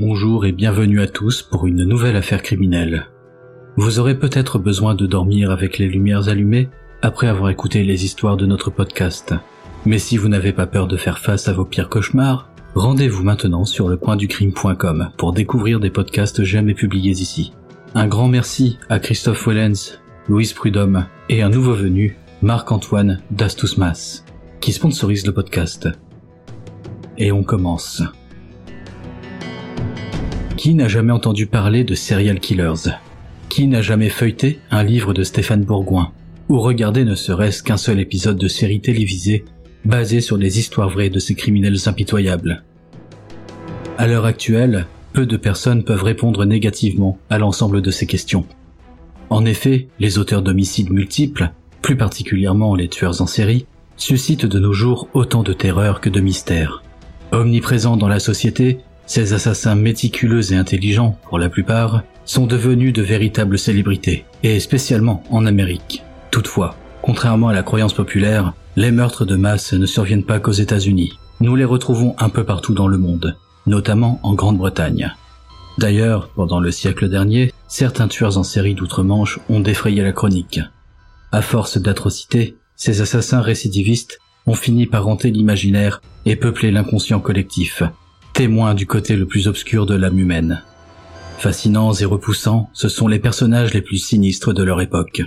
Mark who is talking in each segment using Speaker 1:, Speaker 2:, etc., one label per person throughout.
Speaker 1: Bonjour et bienvenue à tous pour une nouvelle affaire criminelle. Vous aurez peut-être besoin de dormir avec les lumières allumées après avoir écouté les histoires de notre podcast. Mais si vous n'avez pas peur de faire face à vos pires cauchemars, rendez-vous maintenant sur lepointducrime.com pour découvrir des podcasts jamais publiés ici. Un grand merci à Christophe Wellens, Louise Prudhomme et un nouveau venu, Marc-Antoine Dastousmas, qui sponsorise le podcast. Et on commence. Qui n'a jamais entendu parler de serial killers? Qui n'a jamais feuilleté un livre de Stéphane Bourgoin? Ou regardé ne serait-ce qu'un seul épisode de série télévisée basé sur les histoires vraies de ces criminels impitoyables? À l'heure actuelle, peu de personnes peuvent répondre négativement à l'ensemble de ces questions. En effet, les auteurs d'homicides multiples, plus particulièrement les tueurs en série, suscitent de nos jours autant de terreur que de mystère. Omniprésents dans la société, ces assassins méticuleux et intelligents, pour la plupart, sont devenus de véritables célébrités, et spécialement en Amérique. Toutefois, contrairement à la croyance populaire, les meurtres de masse ne surviennent pas qu'aux États-Unis. Nous les retrouvons un peu partout dans le monde, notamment en Grande-Bretagne. D'ailleurs, pendant le siècle dernier, certains tueurs en série d'outre-Manche ont défrayé la chronique. À force d'atrocités, ces assassins récidivistes ont fini par hanter l'imaginaire et peupler l'inconscient collectif, témoins du côté le plus obscur de l'âme humaine. Fascinants et repoussants, ce sont les personnages les plus sinistres de leur époque.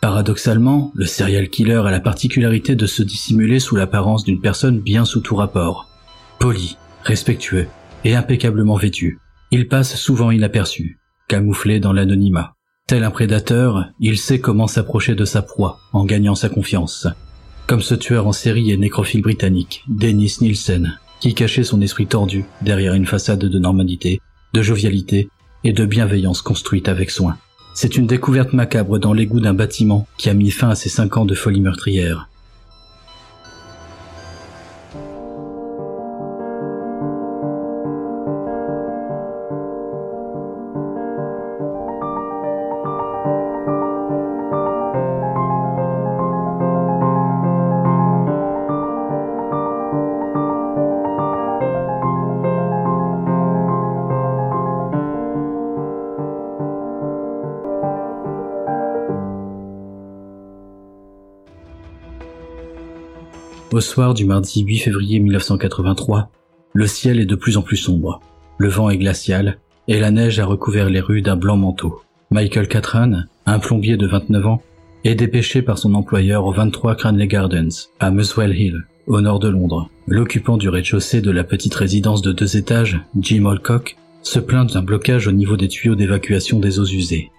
Speaker 1: Paradoxalement, le serial killer a la particularité de se dissimuler sous l'apparence d'une personne bien sous tout rapport. Poli, respectueux et impeccablement vêtu, il passe souvent inaperçu, camouflé dans l'anonymat. Tel un prédateur, il sait comment s'approcher de sa proie en gagnant sa confiance. Comme ce tueur en série et nécrophile britannique, Dennis Nielsen, qui cachait son esprit tordu derrière une façade de normalité, de jovialité et de bienveillance construite avec soin. C'est une découverte macabre dans l'égout d'un bâtiment qui a mis fin à ses cinq ans de folie meurtrière. Au soir du mardi 8 février 1983, le ciel est de plus en plus sombre, le vent est glacial et la neige a recouvert les rues d'un blanc manteau. Michael Catran, un plombier de 29 ans, est dépêché par son employeur au 23 Cranley Gardens, à Muswell Hill, au nord de Londres. L'occupant du rez-de-chaussée de la petite résidence de deux étages, Jim Alcock, se plaint d'un blocage au niveau des tuyaux d'évacuation des eaux usées.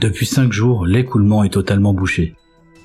Speaker 1: Depuis cinq jours, l'écoulement est totalement bouché.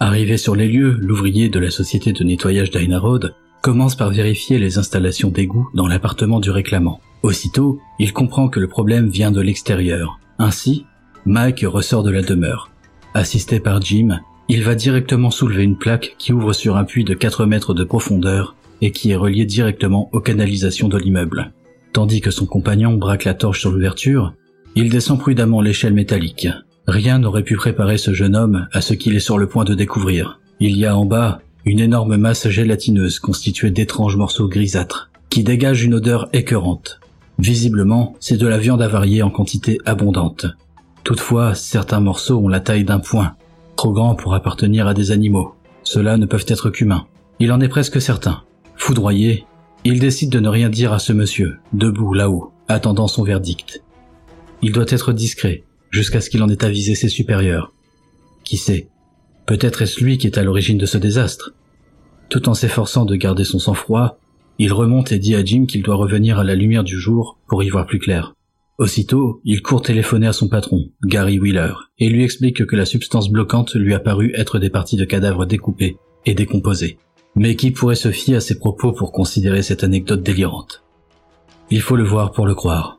Speaker 1: Arrivé sur les lieux, l'ouvrier de la société de nettoyage d'Aina Road commence par vérifier les installations d'égout dans l'appartement du réclamant. Aussitôt, il comprend que le problème vient de l'extérieur. Ainsi, Mike ressort de la demeure. Assisté par Jim, il va directement soulever une plaque qui ouvre sur un puits de 4 mètres de profondeur et qui est relié directement aux canalisations de l'immeuble. Tandis que son compagnon braque la torche sur l'ouverture, il descend prudemment l'échelle métallique. Rien n'aurait pu préparer ce jeune homme à ce qu'il est sur le point de découvrir. Il y a en bas une énorme masse gélatineuse constituée d'étranges morceaux grisâtres, qui dégagent une odeur écœurante. Visiblement, c'est de la viande avariée en quantité abondante. Toutefois, certains morceaux ont la taille d'un poing, trop grands pour appartenir à des animaux. Ceux-là ne peuvent être qu'humains. Il en est presque certain. Foudroyé, il décide de ne rien dire à ce monsieur, debout là-haut, attendant son verdict. Il doit être discret, jusqu'à ce qu'il en ait avisé ses supérieurs. Qui sait Peut-être est-ce lui qui est à l'origine de ce désastre. Tout en s'efforçant de garder son sang-froid, il remonte et dit à Jim qu'il doit revenir à la lumière du jour pour y voir plus clair. Aussitôt, il court téléphoner à son patron, Gary Wheeler, et lui explique que la substance bloquante lui a paru être des parties de cadavres découpées et décomposées. Mais qui pourrait se fier à ses propos pour considérer cette anecdote délirante Il faut le voir pour le croire.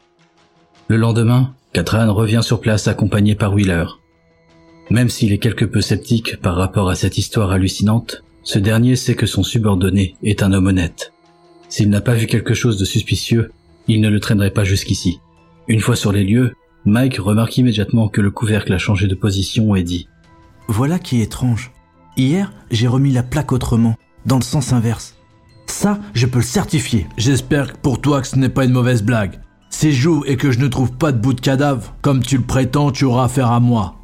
Speaker 1: Le lendemain, Catherine revient sur place accompagnée par Wheeler. Même s'il est quelque peu sceptique par rapport à cette histoire hallucinante, ce dernier sait que son subordonné est un homme honnête. S'il n'a pas vu quelque chose de suspicieux, il ne le traînerait pas jusqu'ici. Une fois sur les lieux, Mike remarque immédiatement que le couvercle a changé de position et dit ⁇
Speaker 2: Voilà qui est étrange. Hier, j'ai remis la plaque autrement, dans le sens inverse. Ça, je peux le certifier.
Speaker 3: J'espère pour toi que ce n'est pas une mauvaise blague. Si joue et que je ne trouve pas de bout de cadavre, comme tu le prétends, tu auras affaire à moi.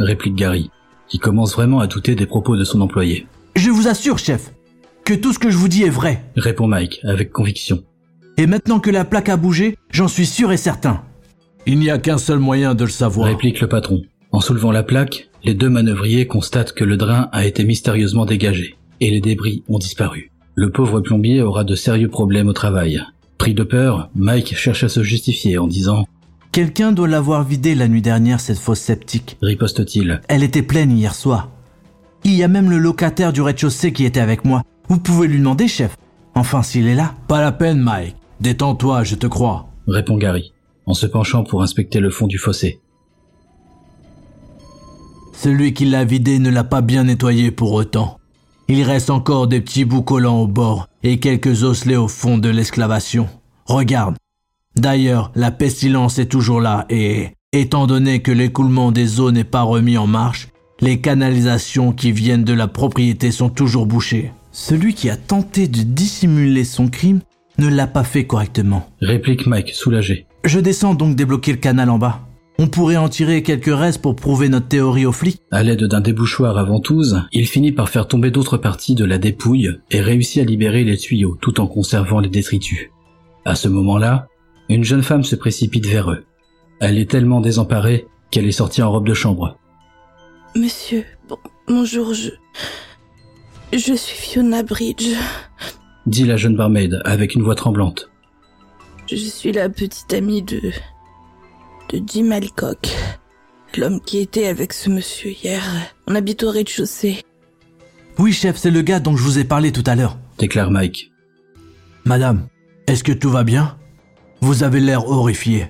Speaker 1: Réplique Gary, qui commence vraiment à douter des propos de son employé.
Speaker 2: Je vous assure, chef, que tout ce que je vous dis est vrai.
Speaker 1: Répond Mike avec conviction.
Speaker 2: Et maintenant que la plaque a bougé, j'en suis sûr et certain.
Speaker 3: Il n'y a qu'un seul moyen de le savoir.
Speaker 1: Réplique le patron. En soulevant la plaque, les deux manœuvriers constatent que le drain a été mystérieusement dégagé et les débris ont disparu. Le pauvre plombier aura de sérieux problèmes au travail. Pris de peur, Mike cherche à se justifier en disant
Speaker 2: Quelqu'un doit l'avoir vidée la nuit dernière, cette fosse sceptique.
Speaker 1: Riposte-t-il.
Speaker 2: Elle était pleine hier soir. Il y a même le locataire du rez-de-chaussée qui était avec moi. Vous pouvez lui demander, chef. Enfin, s'il est là.
Speaker 3: Pas la peine, Mike. Détends-toi, je te crois.
Speaker 1: Répond Gary, en se penchant pour inspecter le fond du fossé.
Speaker 3: Celui qui l'a vidé ne l'a pas bien nettoyé pour autant. Il reste encore des petits bouts collants au bord et quelques osselets au fond de l'exclavation. Regarde. D'ailleurs, la pestilence est toujours là et, étant donné que l'écoulement des eaux n'est pas remis en marche, les canalisations qui viennent de la propriété sont toujours bouchées.
Speaker 2: Celui qui a tenté de dissimuler son crime ne l'a pas fait correctement.
Speaker 1: Réplique Mike, soulagé.
Speaker 2: Je descends donc débloquer le canal en bas. On pourrait en tirer quelques restes pour prouver notre théorie aux flics.
Speaker 1: À l'aide d'un débouchoir à ventouse, il finit par faire tomber d'autres parties de la dépouille et réussit à libérer les tuyaux tout en conservant les détritus. À ce moment-là, une jeune femme se précipite vers eux. Elle est tellement désemparée qu'elle est sortie en robe de chambre.
Speaker 4: Monsieur, bon, bonjour, je... Je suis Fiona Bridge.
Speaker 1: Dit la jeune barmaid avec une voix tremblante.
Speaker 4: Je suis la petite amie de... de Jim Alcock. L'homme qui était avec ce monsieur hier. On habite au rez-de-chaussée.
Speaker 2: Oui, chef, c'est le gars dont je vous ai parlé tout à l'heure.
Speaker 1: Déclare Mike.
Speaker 3: Madame, est-ce que tout va bien? Vous avez l'air horrifié.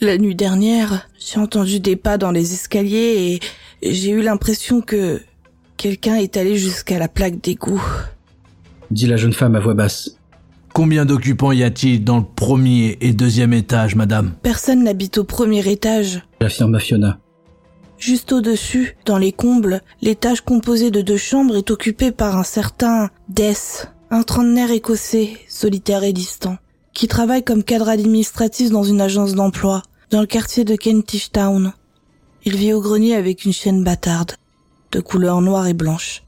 Speaker 4: La nuit dernière, j'ai entendu des pas dans les escaliers et j'ai eu l'impression que quelqu'un est allé jusqu'à la plaque d'égout.
Speaker 1: Dit la jeune femme à voix basse.
Speaker 3: Combien d'occupants y a-t-il dans le premier et deuxième étage, madame
Speaker 4: Personne n'habite au premier étage.
Speaker 1: Affirma Fiona.
Speaker 4: Juste au-dessus, dans les combles, l'étage composé de deux chambres est occupé par un certain Death, un trentenaire écossais, solitaire et distant, qui travaille comme cadre administratif dans une agence d'emploi, dans le quartier de Kentish Town. Il vit au grenier avec une chienne bâtarde, de couleur noire et blanche.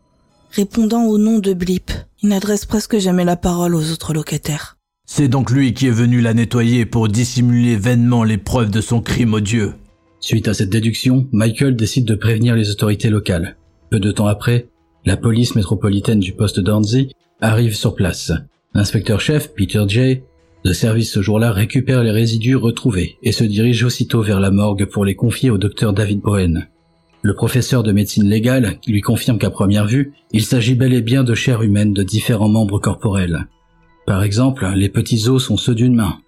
Speaker 4: Répondant au nom de Blip, il n'adresse presque jamais la parole aux autres locataires.
Speaker 3: C'est donc lui qui est venu la nettoyer pour dissimuler vainement les preuves de son crime odieux.
Speaker 1: Suite à cette déduction, Michael décide de prévenir les autorités locales. Peu de temps après, la police métropolitaine du poste d'Anzi arrive sur place. L'inspecteur-chef, Peter Jay, de service ce jour-là récupère les résidus retrouvés et se dirige aussitôt vers la morgue pour les confier au docteur David Bowen. Le professeur de médecine légale lui confirme qu'à première vue, il s'agit bel et bien de chair humaine de différents membres corporels. Par exemple, les petits os sont ceux d'une main.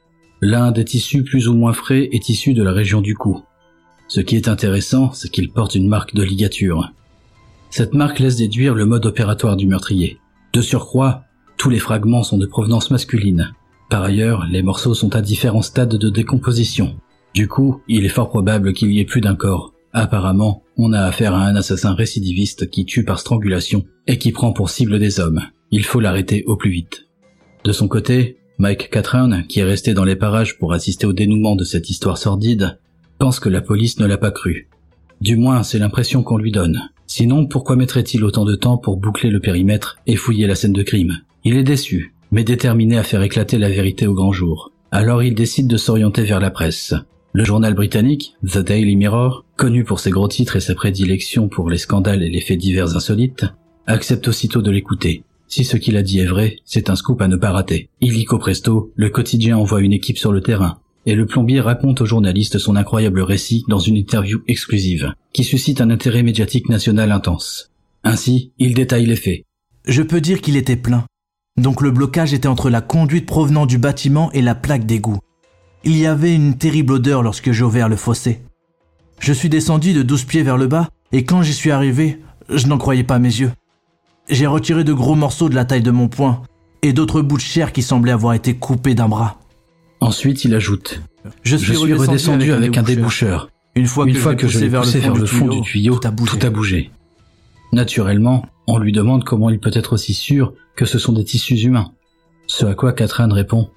Speaker 1: L'un des tissus plus ou moins frais est issu de la région du cou. Ce qui est intéressant, c'est qu'il porte une marque de ligature. Cette marque laisse déduire le mode opératoire du meurtrier. De surcroît, tous les fragments sont de provenance masculine. Par ailleurs, les morceaux sont à différents stades de décomposition. Du coup, il est fort probable qu'il y ait plus d'un corps. Apparemment, on a affaire à un assassin récidiviste qui tue par strangulation et qui prend pour cible des hommes. Il faut l'arrêter au plus vite. De son côté, Mike Catron, qui est resté dans les parages pour assister au dénouement de cette histoire sordide, pense que la police ne l'a pas cru. Du moins, c'est l'impression qu'on lui donne. Sinon, pourquoi mettrait-il autant de temps pour boucler le périmètre et fouiller la scène de crime? Il est déçu, mais déterminé à faire éclater la vérité au grand jour. Alors il décide de s'orienter vers la presse. Le journal britannique, The Daily Mirror, connu pour ses gros titres et sa prédilection pour les scandales et les faits divers insolites, accepte aussitôt de l'écouter. Si ce qu'il a dit est vrai, c'est un scoop à ne pas rater. Illico presto, le quotidien envoie une équipe sur le terrain. et le plombier raconte au journaliste son incroyable récit dans une interview exclusive, qui suscite un intérêt médiatique national intense. Ainsi, il détaille les faits.
Speaker 2: Je peux dire qu'il était plein. Donc le blocage était entre la conduite provenant du bâtiment et la plaque d'égout. Il y avait une terrible odeur lorsque j'ai ouvert le fossé. Je suis descendu de douze pieds vers le bas, et quand j'y suis arrivé, je n'en croyais pas mes yeux. J'ai retiré de gros morceaux de la taille de mon poing, et d'autres bouts de chair qui semblaient avoir été coupés d'un bras.
Speaker 1: Ensuite, il ajoute Je suis, redescendu, avec, un déboucheur. Une fois que, je l'ai poussé vers le fond, du, tuyau, tout, a bougé. Naturellement, on lui demande comment il peut être aussi sûr que ce sont des tissus humains. Ce à quoi Catherine répond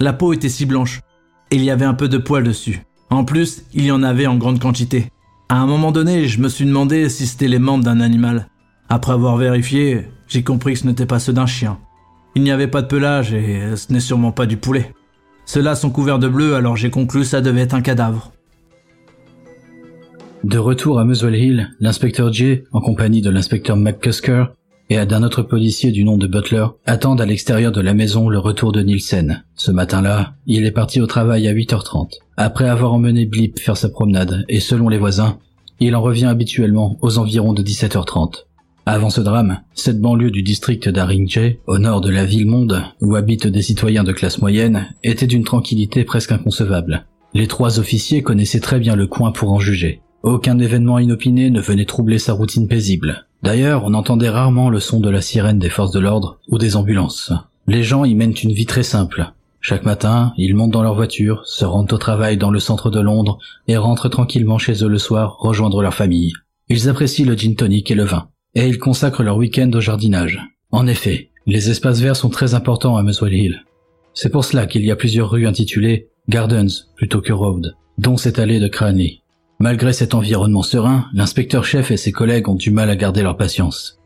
Speaker 2: La peau était si blanche, et il y avait un peu de poils dessus. En plus, il y en avait en grande quantité. À un moment donné, je me suis demandé si c'était les membres d'un animal. Après avoir vérifié, j'ai compris que ce n'était pas ceux d'un chien. Il n'y avait pas de pelage et ce n'est sûrement pas du poulet. Ceux-là sont couverts de bleu, alors j'ai conclu ça devait être un cadavre.
Speaker 1: De retour à Muswell Hill, l'inspecteur Jay, en compagnie de l'inspecteur McCusker et d'un autre policier du nom de Butler, attendent à l'extérieur de la maison le retour de Nielsen. Ce matin-là, il est parti au travail à 8h30. Après avoir emmené Blip faire sa promenade, et selon les voisins, il en revient habituellement aux environs de 17h30. Avant ce drame, cette banlieue du district d'Aringey, au nord de la ville monde, où habitent des citoyens de classe moyenne, était d'une tranquillité presque inconcevable. Les trois officiers connaissaient très bien le coin pour en juger. Aucun événement inopiné ne venait troubler sa routine paisible. D'ailleurs, on entendait rarement le son de la sirène des forces de l'ordre ou des ambulances. Les gens y mènent une vie très simple. Chaque matin, ils montent dans leur voiture, se rendent au travail dans le centre de Londres et rentrent tranquillement chez eux le soir rejoindre leur famille. Ils apprécient le gin tonic et le vin et ils consacrent leur week-end au jardinage. En effet, les espaces verts sont très importants à Muswell Hill. C'est pour cela qu'il y a plusieurs rues intitulées Gardens plutôt que Road, dont cette allée de Cranley. Malgré cet environnement serein, l'inspecteur-chef et ses collègues ont du mal à garder leur patience.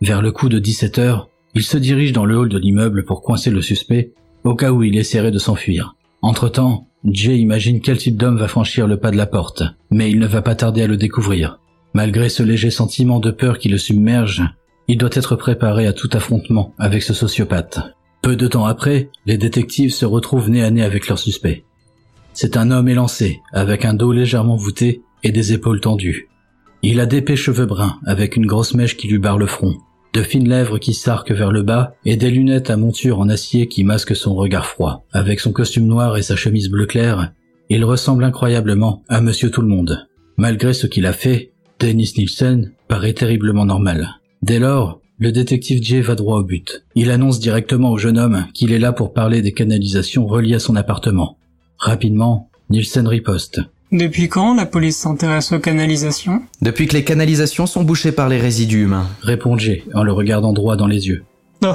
Speaker 1: Vers le coup de 17 heures, ils se dirigent dans le hall de l'immeuble pour coincer le suspect, au cas où il essaierait de s'enfuir. Entre-temps, Jay imagine quel type d'homme va franchir le pas de la porte, mais il ne va pas tarder à le découvrir. Malgré ce léger sentiment de peur qui le submerge, il doit être préparé à tout affrontement avec ce sociopathe. Peu de temps après, les détectives se retrouvent nez à nez avec leur suspect. C'est un homme élancé, avec un dos légèrement voûté et des épaules tendues. Il a d'épais cheveux bruns, avec une grosse mèche qui lui barre le front, de fines lèvres qui s'arquent vers le bas et des lunettes à monture en acier qui masquent son regard froid. Avec son costume noir et sa chemise bleu clair, il ressemble incroyablement à Monsieur Tout-le-Monde. Malgré ce qu'il a fait, Dennis Nielsen paraît terriblement normal. Dès lors, le détective Jay va droit au but. Il annonce directement au jeune homme qu'il est là pour parler des canalisations reliées à son appartement. Rapidement, Nielsen riposte.
Speaker 5: Depuis quand la police s'intéresse aux canalisations?
Speaker 6: Depuis que les canalisations sont bouchées par les résidus humains.
Speaker 1: Répond Jay en le regardant droit dans les yeux.
Speaker 5: Oh,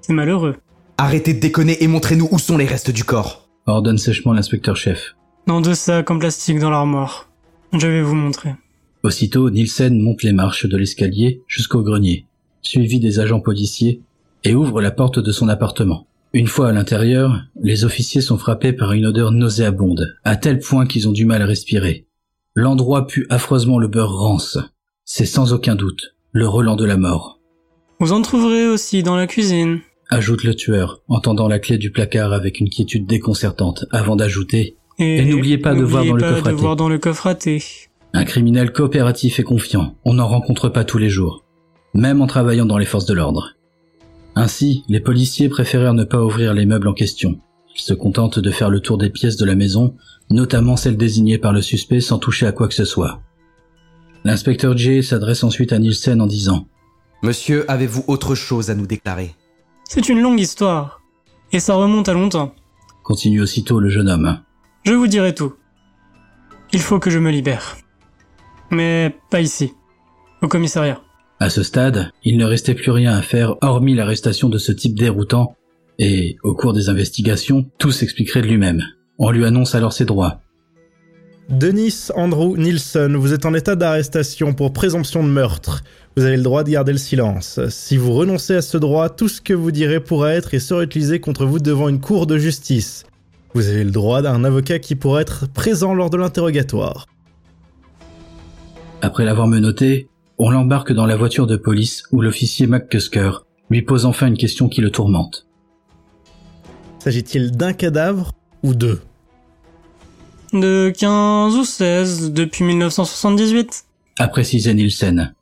Speaker 5: c'est malheureux.
Speaker 6: Arrêtez de déconner et montrez-nous où sont les restes du corps.
Speaker 1: Ordonne sèchement l'inspecteur-chef.
Speaker 5: Dans deux sacs en plastique dans l'armoire. Je vais vous montrer.
Speaker 1: Aussitôt, Nielsen monte les marches de l'escalier jusqu'au grenier, suivi des agents policiers, et ouvre la porte de son appartement. Une fois à l'intérieur, les officiers sont frappés par une odeur nauséabonde, à tel point qu'ils ont du mal à respirer. L'endroit pue affreusement le beurre rance. C'est sans aucun doute le Roland de la mort.
Speaker 5: Vous en trouverez aussi dans la cuisine,
Speaker 1: ajoute le tueur, entendant la clé du placard avec une quiétude déconcertante, avant d'ajouter
Speaker 5: Et,
Speaker 1: n'oubliez pas, de voir, dans le,
Speaker 5: de voir dans le coffre à thé.
Speaker 1: Un criminel coopératif et confiant, on n'en rencontre pas tous les jours, même en travaillant dans les forces de l'ordre. Ainsi, les policiers préférèrent ne pas ouvrir les meubles en question. Ils se contentent de faire le tour des pièces de la maison, notamment celles désignées par le suspect sans toucher à quoi que ce soit. L'inspecteur Jay s'adresse ensuite à Nielsen en disant
Speaker 6: Monsieur, avez-vous autre chose à nous déclarer?
Speaker 5: C'est une longue histoire, et ça remonte à longtemps.
Speaker 1: Continue aussitôt le jeune homme.
Speaker 5: Je vous dirai tout. Il faut que je me libère mais pas ici, au commissariat.
Speaker 1: À ce stade, il ne restait plus rien à faire hormis l'arrestation de ce type déroutant, et au cours des investigations, tout s'expliquerait de lui-même. On lui annonce alors ses droits.
Speaker 7: Denis Andrew Nielsen, vous êtes en état d'arrestation pour présomption de meurtre. Vous avez le droit de garder le silence. Si vous renoncez à ce droit, tout ce que vous direz pourra être et sera utilisé contre vous devant une cour de justice. Vous avez le droit d'un avocat qui pourra être présent lors de l'interrogatoire.
Speaker 1: Après l'avoir menotté, on l'embarque dans la voiture de police où l'officier McCusker lui pose enfin une question qui le tourmente.
Speaker 7: S'agit-il d'un cadavre ou deux
Speaker 5: de 15 ou 16 depuis 1978.
Speaker 1: A précisé Nielsen.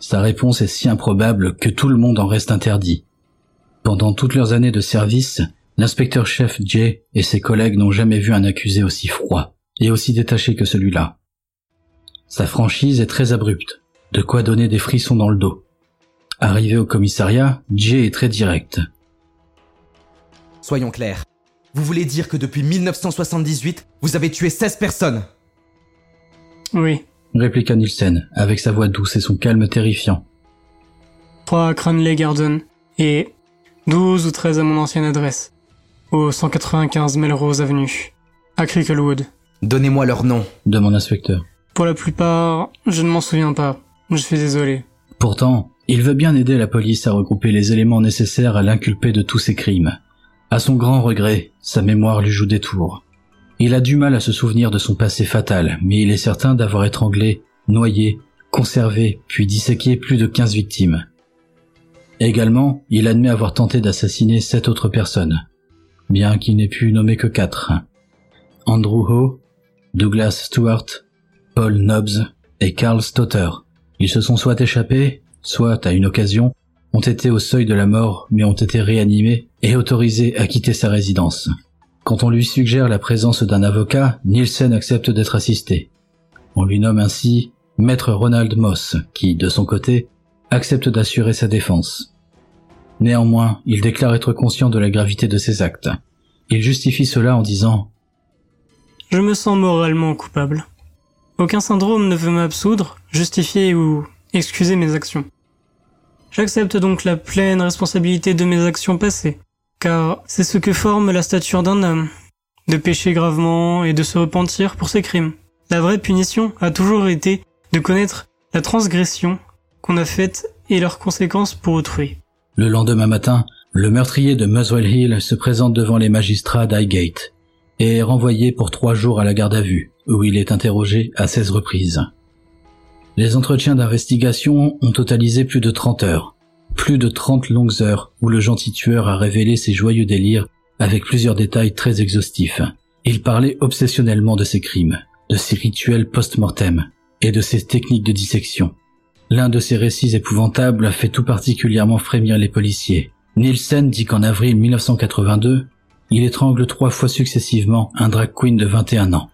Speaker 1: Sa réponse est si improbable que tout le monde en reste interdit. Pendant toutes leurs années de service, l'inspecteur-chef Jay et ses collègues n'ont jamais vu un accusé aussi froid et aussi détaché que celui-là. Sa franchise est très abrupte, de quoi donner des frissons dans le dos. Arrivé au commissariat, Jay est très direct.
Speaker 6: Soyons clairs. Vous voulez dire que depuis 1978, vous avez tué 16 personnes?
Speaker 5: Oui.
Speaker 1: Répliqua Nielsen, avec sa voix douce et son calme terrifiant.
Speaker 5: Trois à Cranley Garden et 12 ou 13 à mon ancienne adresse, au 195 Melrose Avenue, à Cricklewood.
Speaker 6: Donnez-moi leur nom.
Speaker 1: demande l'inspecteur.
Speaker 5: Pour la plupart, je ne m'en souviens pas. Je suis désolé.
Speaker 1: Pourtant, il veut bien aider la police à regrouper les éléments nécessaires à l'inculper de tous ses crimes. À son grand regret, sa mémoire lui joue des tours. Il a du mal à se souvenir de son passé fatal, mais il est certain d'avoir étranglé, noyé, conservé, puis disséqué plus de 15 victimes. Également, il admet avoir tenté d'assassiner sept autres personnes, bien qu'il n'ait pu nommer que quatre. Andrew Ho, Douglas Stewart, Paul Nobbs et Carl Stotter. Ils se sont soit échappés, soit, à une occasion, ont été au seuil de la mort mais ont été réanimés et autorisés à quitter sa résidence. Quand on lui suggère la présence d'un avocat, Nielsen accepte d'être assisté. On lui nomme ainsi Maître Ronald Moss, qui, de son côté, accepte d'assurer sa défense. Néanmoins, il déclare être conscient de la gravité de ses actes. Il justifie cela en disant
Speaker 5: Je me sens moralement coupable. Aucun syndrome ne veut m'absoudre, justifier ou excuser mes actions. J'accepte donc la pleine responsabilité de mes actions passées, car c'est ce que forme la stature d'un homme, de pécher gravement et de se repentir pour ses crimes. La vraie punition a toujours été de connaître la transgression qu'on a faite et leurs conséquences pour autrui.
Speaker 1: Le lendemain matin, le meurtrier de Muswell Hill se présente devant les magistrats d'Highgate et est renvoyé pour trois jours à la garde à vue, où il est interrogé à 16 reprises. Les entretiens d'investigation ont totalisé plus de 30 heures, plus de 30 longues heures où le gentil tueur a révélé ses joyeux délires avec plusieurs détails très exhaustifs. Il parlait obsessionnellement de ses crimes, de ses rituels post-mortem et de ses techniques de dissection. L'un de ces récits épouvantables a fait tout particulièrement frémir les policiers. Nielsen dit qu'en avril 1982, il étrangle trois fois successivement un drag queen de 21 ans.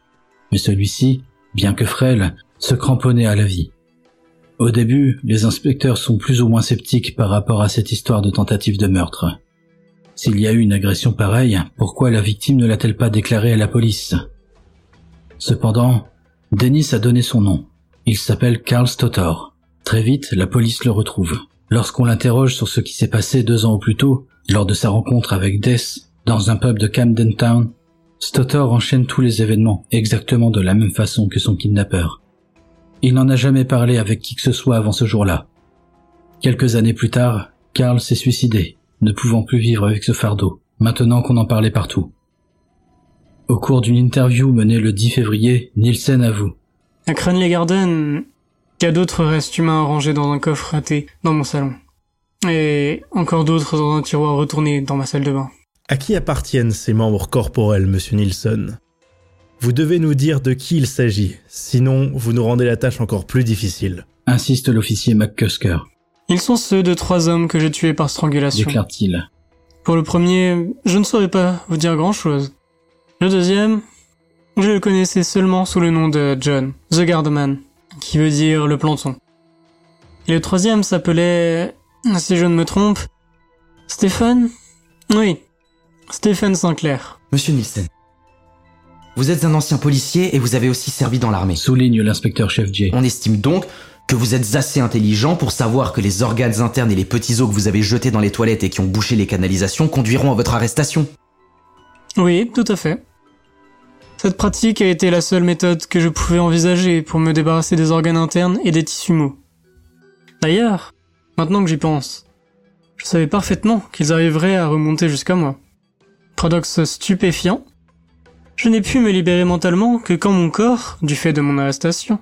Speaker 1: Mais celui-ci, bien que frêle, se cramponnait à la vie. Au début, les inspecteurs sont plus ou moins sceptiques par rapport à cette histoire de tentative de meurtre. S'il y a eu une agression pareille, pourquoi la victime ne l'a-t-elle pas déclarée à la police? Cependant, Dennis a donné son nom. Il s'appelle Carl Stotor. Très vite, la police le retrouve. Lorsqu'on l'interroge sur ce qui s'est passé deux ans plus tôt, lors de sa rencontre avec Death, dans un pub de Camden Town, Stotor enchaîne tous les événements exactement de la même façon que son kidnappeur. Il n'en a jamais parlé avec qui que ce soit avant ce jour-là. Quelques années plus tard, Carl s'est suicidé, ne pouvant plus vivre avec ce fardeau, maintenant qu'on en parlait partout. Au cours d'une interview menée le 10 février, Nielsen avoue.
Speaker 5: À Cranley Garden, il d'autres restes humains rangés dans un coffre raté dans mon salon. Et encore d'autres dans un tiroir retourné dans ma salle de bain.
Speaker 7: À qui appartiennent ces membres corporels, monsieur Nielsen? Vous devez nous dire de qui il s'agit, sinon vous nous rendez la tâche encore plus difficile.
Speaker 1: Insiste l'officier McCusker,
Speaker 5: Ils sont ceux de trois hommes que j'ai tués par strangulation.
Speaker 1: déclare-t-il.
Speaker 5: Pour le premier, je ne saurais pas vous dire grand chose. Le deuxième, je le connaissais seulement sous le nom de John, The Guardman, qui veut dire le planton. Et le troisième s'appelait, si je ne me trompe, Stephen? Oui, Stephen Sinclair.
Speaker 6: Monsieur Nielsen. Vous êtes un ancien policier et vous avez aussi servi dans l'armée.
Speaker 1: Souligne l'inspecteur chef Jay.
Speaker 6: On estime donc que vous êtes assez intelligent pour savoir que les organes internes et les petits os que vous avez jetés dans les toilettes et qui ont bouché les canalisations conduiront à votre arrestation.
Speaker 5: Oui, tout à fait. Cette pratique a été la seule méthode que je pouvais envisager pour me débarrasser des organes internes et des tissus mous. D'ailleurs, maintenant que j'y pense, je savais parfaitement qu'ils arriveraient à remonter jusqu'à moi. Paradoxe stupéfiant, je n'ai pu me libérer mentalement que quand mon corps, du fait de mon arrestation,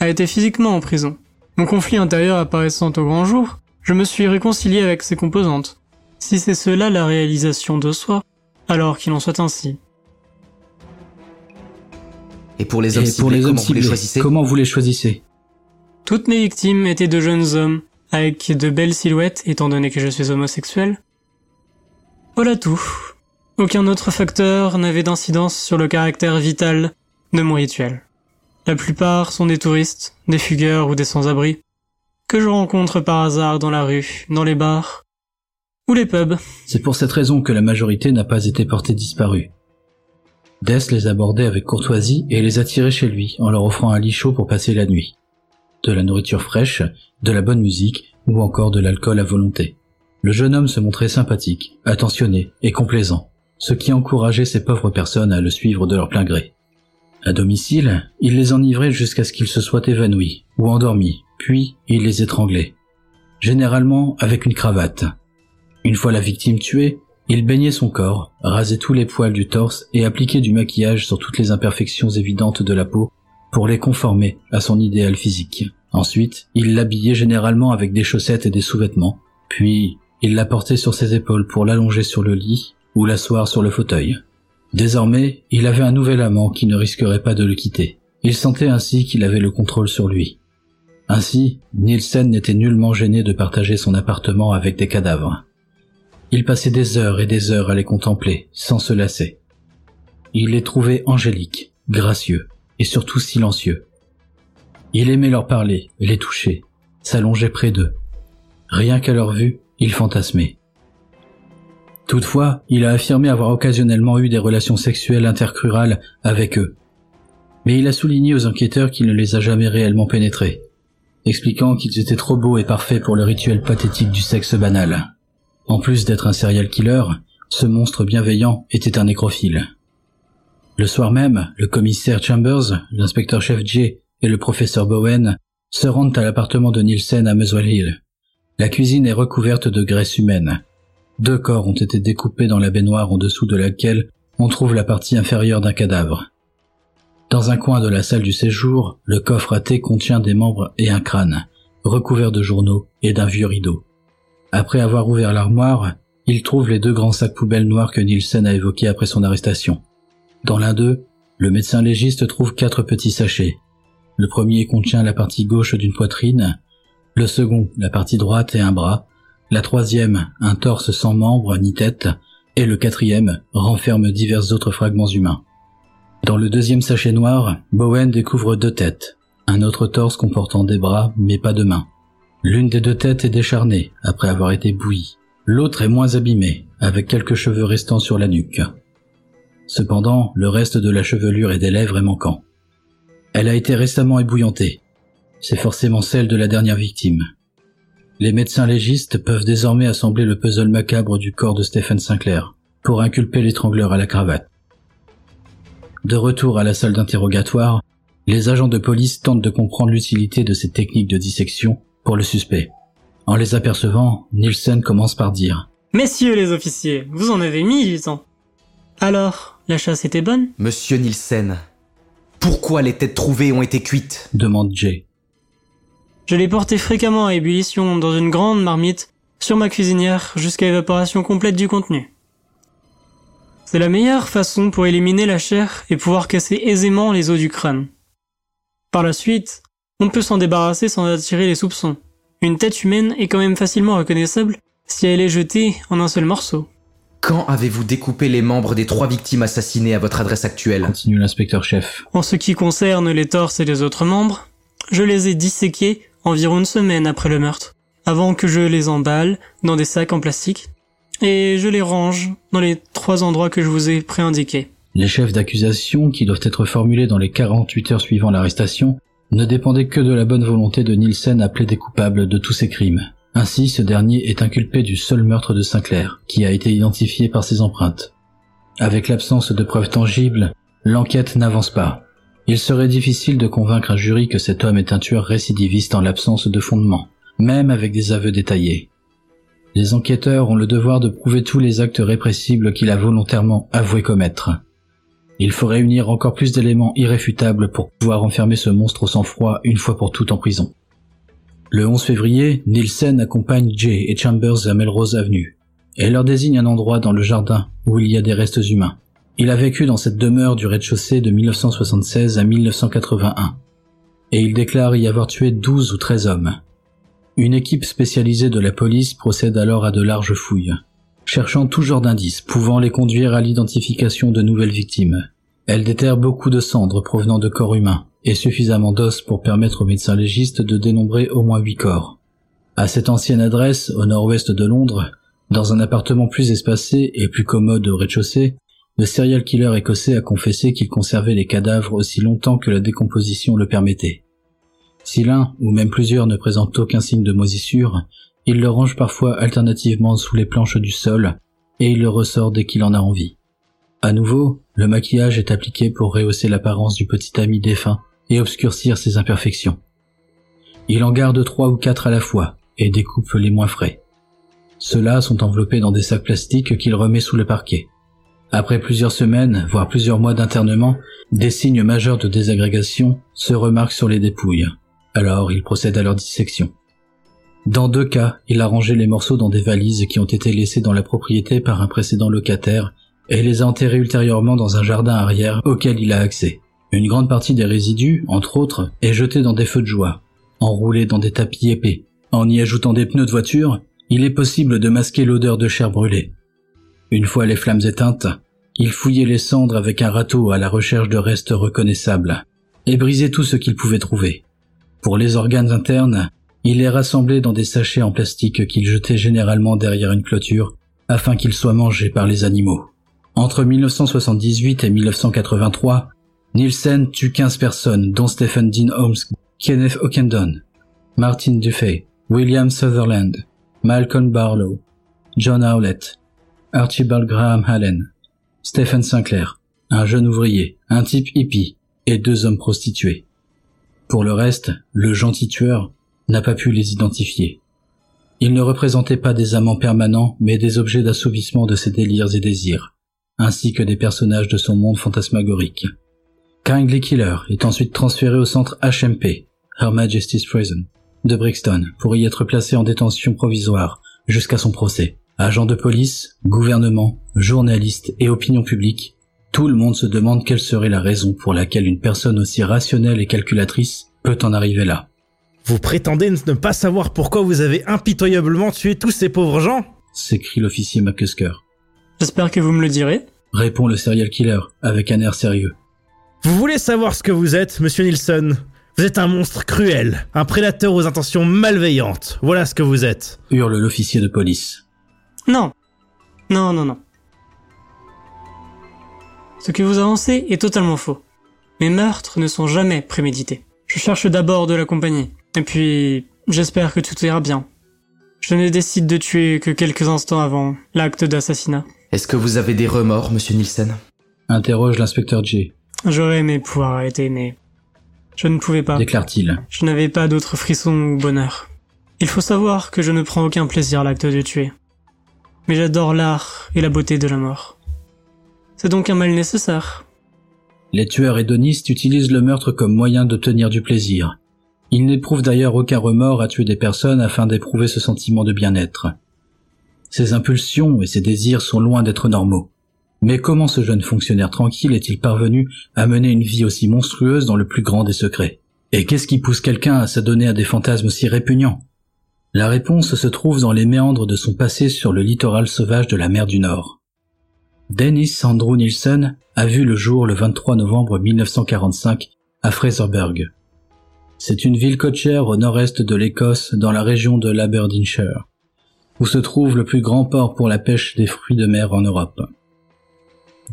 Speaker 5: a été physiquement en prison. Mon conflit intérieur apparaissant au grand jour, je me suis réconcilié avec ses composantes. Si c'est cela la réalisation de soi, alors qu'il en soit ainsi.
Speaker 6: Et pour les hommes
Speaker 1: Et
Speaker 6: ciblés,
Speaker 1: pour les hommes
Speaker 6: comment vous les choisissez
Speaker 1: comment vous les choisissez
Speaker 5: Toutes mes victimes étaient de jeunes hommes, avec de belles silhouettes étant donné que je suis homosexuel. Voilà tout. Aucun autre facteur n'avait d'incidence sur le caractère vital de mon rituel. La plupart sont des touristes, des fugueurs ou des sans-abri, que je rencontre par hasard dans la rue, dans les bars ou les pubs.
Speaker 1: C'est pour cette raison que la majorité n'a pas été portée disparue. Death les abordait avec courtoisie et les attirait chez lui en leur offrant un lit chaud pour passer la nuit. De la nourriture fraîche, de la bonne musique ou encore de l'alcool à volonté. Le jeune homme se montrait sympathique, attentionné et complaisant, ce qui encourageait ces pauvres personnes à le suivre de leur plein gré. À domicile, il les enivrait jusqu'à ce qu'ils se soient évanouis ou endormis, puis il les étranglait. Généralement avec une cravate. Une fois la victime tuée, il baignait son corps, rasait tous les poils du torse et appliquait du maquillage sur toutes les imperfections évidentes de la peau pour les conformer à son idéal physique. Ensuite, il l'habillait généralement avec des chaussettes et des sous-vêtements, puis il la portait sur ses épaules pour l'allonger sur le lit ou l'asseoir sur le fauteuil. Désormais, il avait un nouvel amant qui ne risquerait pas de le quitter. Il sentait ainsi qu'il avait le contrôle sur lui. Ainsi, Nielsen n'était nullement gêné de partager son appartement avec des cadavres. Il passait des heures et des heures à les contempler, sans se lasser. Il les trouvait angéliques, gracieux et surtout silencieux. Il aimait leur parler, les toucher, s'allonger près d'eux. Rien qu'à leur vue, il fantasmait. Toutefois, il a affirmé avoir occasionnellement eu des relations sexuelles intercrurales avec eux. Mais il a souligné aux enquêteurs qu'il ne les a jamais réellement pénétrés, expliquant qu'ils étaient trop beaux et parfaits pour le rituel pathétique du sexe banal. En plus d'être un serial killer, ce monstre bienveillant était un nécrophile. Le soir même, le commissaire Chambers, l'inspecteur chef Jay et le professeur Bowen se rendent à l'appartement de Nielsen à Muswell Hill. La cuisine est recouverte de graisse humaine. Deux corps ont été découpés dans la baignoire en dessous de laquelle on trouve la partie inférieure d'un cadavre. Dans un coin de la salle du séjour, le coffre à thé contient des membres et un crâne, recouverts de journaux et d'un vieux rideau. Après avoir ouvert l'armoire, il trouve les deux grands sacs poubelles noirs que Nielsen a évoqués après son arrestation. Dans l'un d'eux, le médecin légiste trouve quatre petits sachets. Le premier contient la partie gauche d'une poitrine, le second la partie droite et un bras, la troisième un torse sans membres ni tête, et le quatrième renferme divers autres fragments humains. Dans le deuxième sachet noir, Bowen découvre deux têtes, un autre torse comportant des bras mais pas de mains. L'une des deux têtes est décharnée après avoir été bouillie. L'autre est moins abîmée, avec quelques cheveux restants sur la nuque. Cependant, le reste de la chevelure et des lèvres est manquant. Elle a été récemment ébouillantée. C'est forcément celle de la dernière victime. Les médecins légistes peuvent désormais assembler le puzzle macabre du corps de Stephen Sinclair pour inculper l'étrangleur à la cravate. De retour à la salle d'interrogatoire, les agents de police tentent de comprendre l'utilité de ces techniques de dissection pour le suspect. En les apercevant, Nielsen commence par dire
Speaker 5: Messieurs les officiers, vous en avez mis du temps. Alors, la chasse était bonne?
Speaker 6: Monsieur Nielsen, pourquoi les têtes trouvées ont été cuites?
Speaker 1: demande Jay.
Speaker 5: Je les portais fréquemment à ébullition dans une grande marmite sur ma cuisinière jusqu'à évaporation complète du contenu. C'est la meilleure façon pour éliminer la chair et pouvoir casser aisément les os du crâne. Par la suite, on peut s'en débarrasser sans attirer les soupçons. Une tête humaine est quand même facilement reconnaissable si elle est jetée en un seul morceau.
Speaker 6: Quand avez-vous découpé les membres des trois victimes assassinées à votre adresse actuelle?
Speaker 1: Continue l'inspecteur chef.
Speaker 5: En ce qui concerne les torses et les autres membres, je les ai disséqués environ une semaine après le meurtre, avant que je les emballe dans des sacs en plastique, et je les range dans les trois endroits que je vous ai préindiqués.
Speaker 1: Les chefs d'accusation, qui doivent être formulés dans les 48 heures suivant l'arrestation, ne dépendaient que de la bonne volonté de Nielsen à plaider coupable de tous ces crimes. Ainsi, ce dernier est inculpé du seul meurtre de Sinclair, qui a été identifié par ses empreintes. Avec l'absence de preuves tangibles, l'enquête n'avance pas. Il serait difficile de convaincre un jury que cet homme est un tueur récidiviste en l'absence de fondement, même avec des aveux détaillés. Les enquêteurs ont le devoir de prouver tous les actes répressibles qu'il a volontairement avoué commettre. Il faut réunir encore plus d'éléments irréfutables pour pouvoir enfermer ce monstre au sang-froid une fois pour toutes en prison. Le 11 février, Nielsen accompagne Jay et Chambers à Melrose Avenue et leur désigne un endroit dans le jardin où il y a des restes humains. Il a vécu dans cette demeure du rez-de-chaussée de 1976 à 1981, et il déclare y avoir tué 12 ou 13 hommes. Une équipe spécialisée de la police procède alors à de larges fouilles, cherchant tout genre d'indices pouvant les conduire à l'identification de nouvelles victimes. Elle déterre beaucoup de cendres provenant de corps humains et suffisamment d'os pour permettre aux médecins légistes de dénombrer au moins huit corps. À cette ancienne adresse, au nord-ouest de Londres, dans un appartement plus espacé et plus commode au rez-de-chaussée, le serial killer écossais a confessé qu'il conservait les cadavres aussi longtemps que la décomposition le permettait. Si l'un ou même plusieurs ne présentent aucun signe de moisissure, il le range parfois alternativement sous les planches du sol et il le ressort dès qu'il en a envie. À nouveau, le maquillage est appliqué pour rehausser l'apparence du petit ami défunt et obscurcir ses imperfections. Il en garde trois ou quatre à la fois et découpe les moins frais. Ceux-là sont enveloppés dans des sacs plastiques qu'il remet sous le parquet. Après plusieurs semaines, voire plusieurs mois d'internement, des signes majeurs de désagrégation se remarquent sur les dépouilles. Alors il procède à leur dissection. Dans deux cas, il a rangé les morceaux dans des valises qui ont été laissées dans la propriété par un précédent locataire et les a enterrés ultérieurement dans un jardin arrière auquel il a accès. Une grande partie des résidus, entre autres, est jetée dans des feux de joie, enroulés dans des tapis épais. En y ajoutant des pneus de voiture, il est possible de masquer l'odeur de chair brûlée. Une fois les flammes éteintes, il fouillait les cendres avec un râteau à la recherche de restes reconnaissables et brisait tout ce qu'il pouvait trouver. Pour les organes internes, il les rassemblait dans des sachets en plastique qu'il jetait généralement derrière une clôture afin qu'ils soient mangés par les animaux. Entre 1978 et 1983, Nielsen tue 15 personnes, dont Stephen Dean Holmes, Kenneth Ockendon, Martin Duffy, William Sutherland, Malcolm Barlow, John Howlett, Archibald Graham Allen, Stephen Sinclair, un jeune ouvrier, un type hippie et deux hommes prostitués. Pour le reste, le gentil tueur n'a pas pu les identifier. Ils ne représentaient pas des amants permanents, mais des objets d'assouvissement de ses délires et désirs ainsi que des personnages de son monde fantasmagorique. Kindly Killer est ensuite transféré au centre HMP, Her Majesty's Prison, de Brixton, pour y être placé en détention provisoire jusqu'à son procès. Agents de police, gouvernement, journalistes et opinion publique, tout le monde se demande quelle serait la raison pour laquelle une personne aussi rationnelle et calculatrice peut en arriver là.
Speaker 7: Vous prétendez ne pas savoir pourquoi vous avez impitoyablement tué tous ces pauvres gens?
Speaker 1: S'écrie l'officier McCusker.
Speaker 5: J'espère que vous me le direz.
Speaker 1: Répond le serial killer avec un air sérieux.
Speaker 7: Vous voulez savoir ce que vous êtes, monsieur Nilsson Vous êtes un monstre cruel, un prédateur aux intentions malveillantes. Voilà ce que vous êtes.
Speaker 1: Hurle l'officier de police.
Speaker 5: Non. Non, non, non. Ce que vous avancez est totalement faux. Mes meurtres ne sont jamais prémédités. Je cherche d'abord de la compagnie. Et puis, j'espère que tout ira bien. Je ne décide de tuer que quelques instants avant l'acte d'assassinat.
Speaker 6: Est-ce que vous avez des remords, monsieur Nielsen?
Speaker 1: Interroge l'inspecteur J.
Speaker 5: J'aurais aimé pouvoir arrêter, mais je ne pouvais pas.
Speaker 1: Déclare-t-il.
Speaker 5: Je n'avais pas d'autre frisson ou bonheur. Il faut savoir que je ne prends aucun plaisir à l'acte de tuer. Mais j'adore l'art et la beauté de la mort. C'est donc un mal nécessaire.
Speaker 1: Les tueurs hédonistes utilisent le meurtre comme moyen d'obtenir du plaisir. Il n'éprouve d'ailleurs aucun remords à tuer des personnes afin d'éprouver ce sentiment de bien-être. Ses impulsions et ses désirs sont loin d'être normaux. Mais comment ce jeune fonctionnaire tranquille est-il parvenu à mener une vie aussi monstrueuse dans le plus grand des secrets? Et qu'est-ce qui pousse quelqu'un à s'adonner à des fantasmes si répugnants? La réponse se trouve dans les méandres de son passé sur le littoral sauvage de la mer du Nord. Dennis Andrew Nielsen a vu le jour le 23 novembre 1945 à Fraserburg. C'est une ville côtière au nord-est de l'Écosse dans la région de l'Aberdeenshire, où se trouve le plus grand port pour la pêche des fruits de mer en Europe.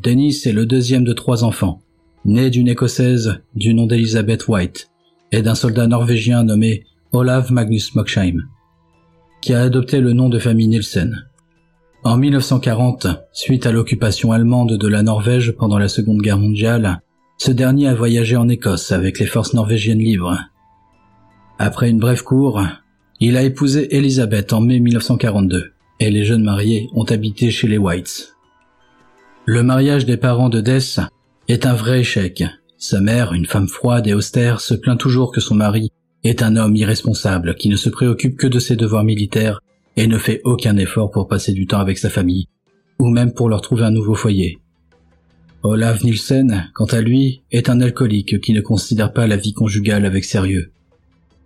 Speaker 1: Dennis est le deuxième de trois enfants, né d'une Écossaise du nom d'Elizabeth White et d'un soldat norvégien nommé Olav Magnus Moksheim, qui a adopté le nom de famille Nielsen. En 1940, suite à l'occupation allemande de la Norvège pendant la Seconde Guerre mondiale, ce dernier a voyagé en Écosse avec les forces norvégiennes libres après une brève cour, il a épousé Elizabeth en mai 1942 et les jeunes mariés ont habité chez les Whites. Le mariage des parents de Death est un vrai échec. Sa mère, une femme froide et austère, se plaint toujours que son mari est un homme irresponsable qui ne se préoccupe que de ses devoirs militaires et ne fait aucun effort pour passer du temps avec sa famille, ou même pour leur trouver un nouveau foyer. Olaf Nielsen, quant à lui, est un alcoolique qui ne considère pas la vie conjugale avec sérieux.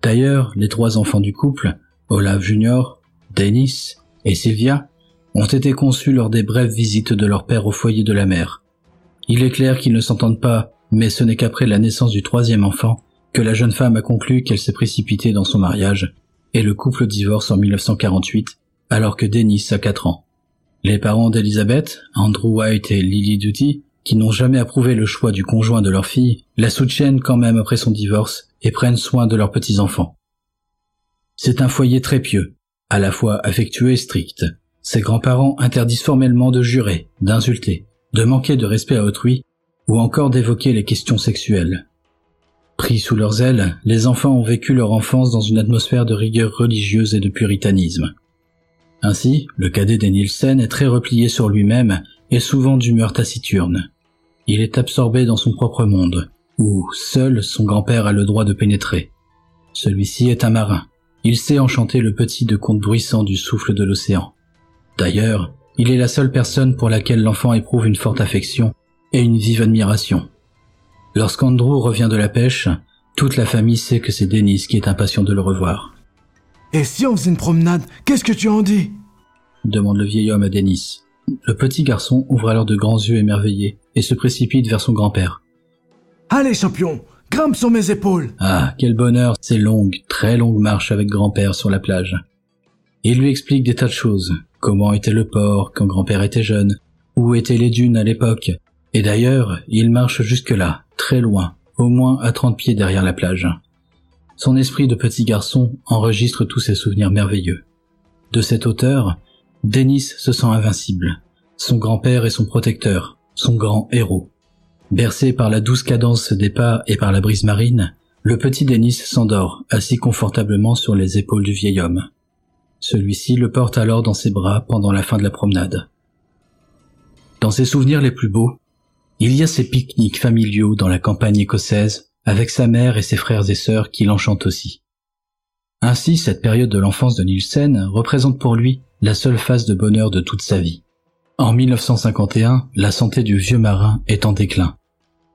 Speaker 1: D'ailleurs, les trois enfants du couple, Olaf Junior, Dennis et Sylvia, ont été conçus lors des brèves visites de leur père au foyer de la mère. Il est clair qu'ils ne s'entendent pas, mais ce n'est qu'après la naissance du troisième enfant que la jeune femme a conclu qu'elle s'est précipitée dans son mariage, et le couple divorce en 1948, alors que Dennis a 4 ans. Les parents d'Elizabeth, Andrew White et Lily Duty, qui n'ont jamais approuvé le choix du conjoint de leur fille, la soutiennent quand même après son divorce et prennent soin de leurs petits-enfants. C'est un foyer très pieux, à la fois affectueux et strict. Ses grands-parents interdisent formellement de jurer, d'insulter, de manquer de respect à autrui, ou encore d'évoquer les questions sexuelles. Pris sous leurs ailes, les enfants ont vécu leur enfance dans une atmosphère de rigueur religieuse et de puritanisme. Ainsi, le cadet des Nielsen est très replié sur lui-même et souvent d'humeur taciturne. Il est absorbé dans son propre monde, où seul son grand-père a le droit de pénétrer. Celui-ci est un marin. Il sait enchanter le petit de contes bruissants du souffle de l'océan. D'ailleurs, il est la seule personne pour laquelle l'enfant éprouve une forte affection et une vive admiration. Lorsqu'Andrew revient de la pêche, toute la famille sait que c'est Dennis qui est impatient de le revoir.
Speaker 3: Et si on faisait une promenade, qu'est-ce que tu en dis?
Speaker 1: Demande le vieil homme à Dennis. Le petit garçon ouvre alors de grands yeux émerveillés et se précipite vers son grand-père.
Speaker 3: Allez, champion, grimpe sur mes épaules.
Speaker 1: Ah, quel bonheur, ces longues, très longues marches avec grand-père sur la plage. Il lui explique des tas de choses. Comment était le port quand grand-père était jeune, où étaient les dunes à l'époque? Et d'ailleurs, il marche jusque-là, très loin, au moins à trente pieds derrière la plage. Son esprit de petit garçon enregistre tous ces souvenirs merveilleux. De cette hauteur, Dennis se sent invincible. Son grand-père est son protecteur, son grand héros. Bercé par la douce cadence des pas et par la brise marine, le petit Dennis s'endort, assis confortablement sur les épaules du vieil homme. Celui-ci le porte alors dans ses bras pendant la fin de la promenade. Dans ses souvenirs les plus beaux, il y a ces pique-niques familiaux dans la campagne écossaise avec sa mère et ses frères et sœurs qui l'enchantent aussi. Ainsi, cette période de l'enfance de Nielsen représente pour lui la seule phase de bonheur de toute sa vie. En 1951, la santé du vieux marin est en déclin.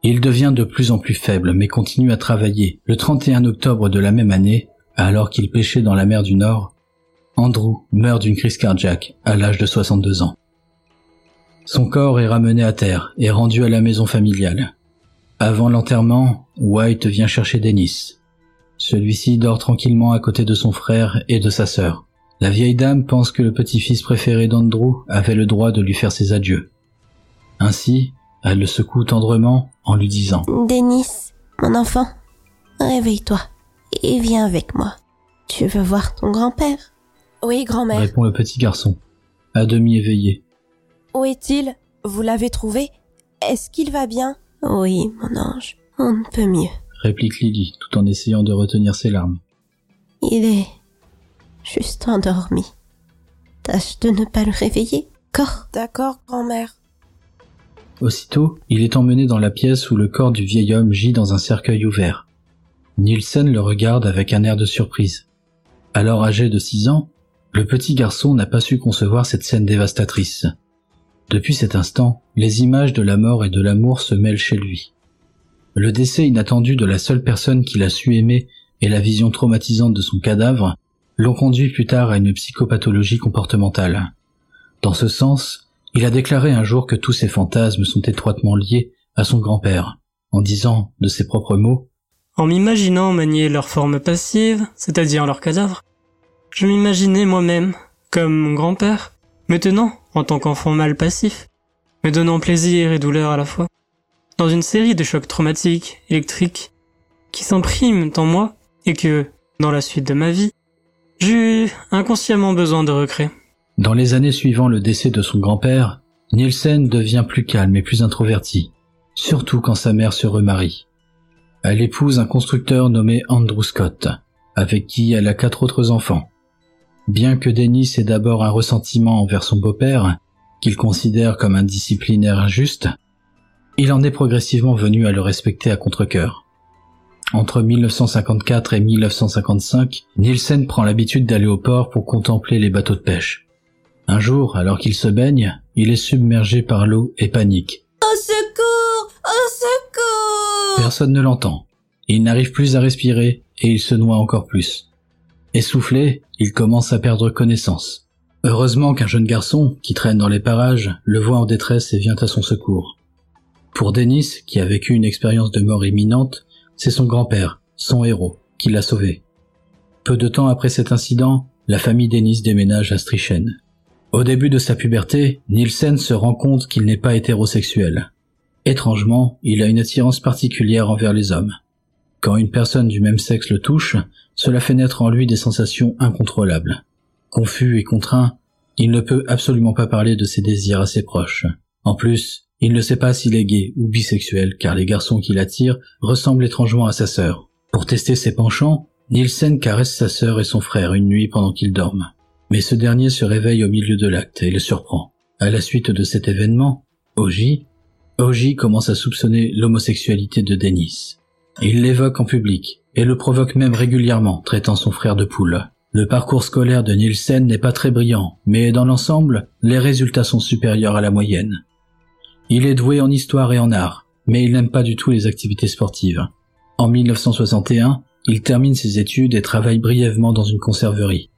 Speaker 1: Il devient de plus en plus faible mais continue à travailler. Le 31 octobre de la même année, alors qu'il pêchait dans la mer du Nord, Andrew meurt d'une crise cardiaque à l'âge de 62 ans. Son corps est ramené à terre et rendu à la maison familiale. Avant l'enterrement, White vient chercher Dennis. Celui-ci dort tranquillement à côté de son frère et de sa sœur. La vieille dame pense que le petit-fils préféré d'Andrew avait le droit de lui faire ses adieux. Ainsi, elle le secoue tendrement en lui disant ⁇
Speaker 8: Dennis, mon enfant, réveille-toi et viens avec moi. Tu veux voir ton grand-père ?⁇
Speaker 9: Oui, grand-mère.
Speaker 1: répond le petit garçon, à demi éveillé.
Speaker 9: Où est-il? Vous l'avez trouvé? Est-ce qu'il va bien?
Speaker 8: Oui, mon ange, on ne peut mieux.
Speaker 1: Réplique Lily, tout en essayant de retenir ses larmes.
Speaker 8: Il est juste endormi. Tâche de ne pas le réveiller, corps.
Speaker 9: D'accord, grand-mère.
Speaker 1: Aussitôt, il est emmené dans la pièce où le corps du vieil homme gît dans un cercueil ouvert. Nielsen le regarde avec un air de surprise. Alors âgé de six ans, le petit garçon n'a pas su concevoir cette scène dévastatrice. Depuis cet instant, les images de la mort et de l'amour se mêlent chez lui. Le décès inattendu de la seule personne qu'il a su aimer et la vision traumatisante de son cadavre l'ont conduit plus tard à une psychopathologie comportementale. Dans ce sens, il a déclaré un jour que tous ses fantasmes sont étroitement liés à son grand-père, en disant, de ses propres mots,
Speaker 5: En m'imaginant manier leur forme passive, c'est-à-dire leur cadavre, je m'imaginais moi-même, comme mon grand-père, tenant, en tant qu'enfant mal passif, me donnant plaisir et douleur à la fois, dans une série de chocs traumatiques, électriques, qui s'impriment en moi et que, dans la suite de ma vie, eu inconsciemment besoin de recréer.
Speaker 1: Dans les années suivant le décès de son grand-père, Nielsen devient plus calme et plus introverti, surtout quand sa mère se remarie. Elle épouse un constructeur nommé Andrew Scott, avec qui elle a quatre autres enfants. Bien que Dennis ait d'abord un ressentiment envers son beau-père, qu'il considère comme un disciplinaire injuste, il en est progressivement venu à le respecter à contre-cœur. Entre 1954 et 1955, Nielsen prend l'habitude d'aller au port pour contempler les bateaux de pêche. Un jour, alors qu'il se baigne, il est submergé par l'eau et panique.
Speaker 9: Au secours
Speaker 1: Personne ne l'entend. Il n'arrive plus à respirer et il se noie encore plus. Essoufflé, il commence à perdre connaissance. Heureusement qu'un jeune garçon, qui traîne dans les parages, le voit en détresse et vient à son secours. Pour Denis, qui a vécu une expérience de mort imminente, c'est son grand-père, son héros, qui l'a sauvé. Peu de temps après cet incident, la famille Denis déménage à Strichen. Au début de sa puberté, Nielsen se rend compte qu'il n'est pas hétérosexuel. Étrangement, il a une attirance particulière envers les hommes. Quand une personne du même sexe le touche, cela fait naître en lui des sensations incontrôlables. Confus et contraint, il ne peut absolument pas parler de ses désirs à ses proches. En plus, il ne sait pas s'il est gay ou bisexuel car les garçons qui l'attirent ressemblent étrangement à sa sœur. Pour tester ses penchants, Nielsen caresse sa sœur et son frère une nuit pendant qu'ils dorment. Mais ce dernier se réveille au milieu de l'acte et le surprend. À la suite de cet événement, Oji, Oji commence à soupçonner l'homosexualité de Dennis. Il l'évoque en public et le provoque même régulièrement, traitant son frère de poule. Le parcours scolaire de Nielsen n'est pas très brillant, mais dans l'ensemble, les résultats sont supérieurs à la moyenne. Il est doué en histoire et en art, mais il n'aime pas du tout les activités sportives. En 1961, il termine ses études et travaille brièvement dans une conserverie.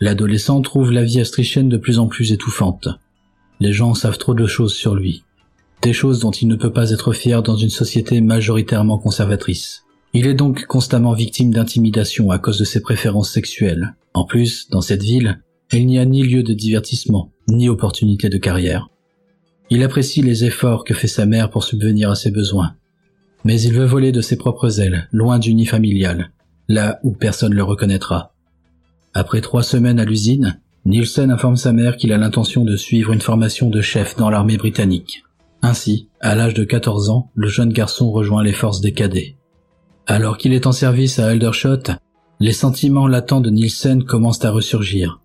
Speaker 1: L'adolescent trouve la vie astrichienne de plus en plus étouffante. Les gens savent trop de choses sur lui. Des choses dont il ne peut pas être fier dans une société majoritairement conservatrice. Il est donc constamment victime d'intimidation à cause de ses préférences sexuelles. En plus, dans cette ville, il n'y a ni lieu de divertissement, ni opportunité de carrière. Il apprécie les efforts que fait sa mère pour subvenir à ses besoins. Mais il veut voler de ses propres ailes, loin du nid familial, là où personne le reconnaîtra. Après trois semaines à l'usine, Nielsen informe sa mère qu'il a l'intention de suivre une formation de chef dans l'armée britannique. Ainsi, à l'âge de 14 ans, le jeune garçon rejoint les forces des cadets. Alors qu'il est en service à Aldershot, les sentiments latents de Nielsen commencent à ressurgir.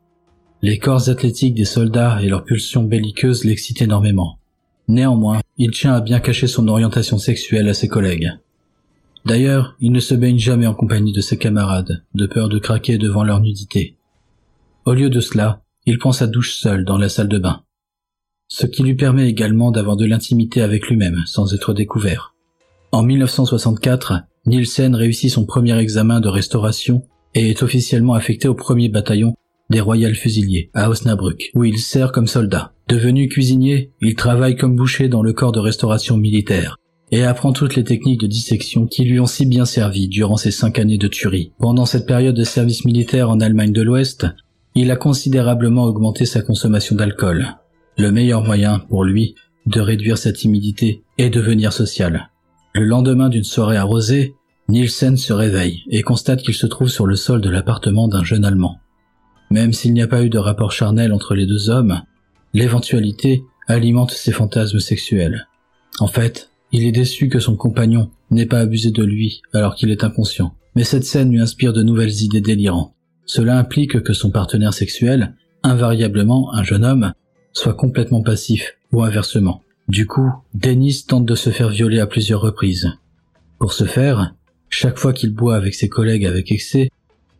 Speaker 1: Les corps athlétiques des soldats et leurs pulsions belliqueuses l'excitent énormément. Néanmoins, il tient à bien cacher son orientation sexuelle à ses collègues. D'ailleurs, il ne se baigne jamais en compagnie de ses camarades, de peur de craquer devant leur nudité. Au lieu de cela, il prend sa douche seul dans la salle de bain. Ce qui lui permet également d'avoir de l'intimité avec lui-même sans être découvert. En 1964, Nielsen réussit son premier examen de restauration et est officiellement affecté au premier bataillon des Royal Fusiliers à Osnabrück, où il sert comme soldat. Devenu cuisinier, il travaille comme boucher dans le corps de restauration militaire et apprend toutes les techniques de dissection qui lui ont si bien servi durant ses cinq années de tuerie. Pendant cette période de service militaire en Allemagne de l'Ouest, il a considérablement augmenté sa consommation d'alcool. Le meilleur moyen, pour lui, de réduire sa timidité est devenir social. Le lendemain d'une soirée arrosée, Nielsen se réveille et constate qu'il se trouve sur le sol de l'appartement d'un jeune Allemand. Même s'il n'y a pas eu de rapport charnel entre les deux hommes, l'éventualité alimente ses fantasmes sexuels. En fait, il est déçu que son compagnon n'ait pas abusé de lui alors qu'il est inconscient. Mais cette scène lui inspire de nouvelles idées délirantes. Cela implique que son partenaire sexuel, invariablement un jeune homme, soit complètement passif ou inversement. Du coup, Dennis tente de se faire violer à plusieurs reprises. Pour ce faire, chaque fois qu'il boit avec ses collègues avec excès,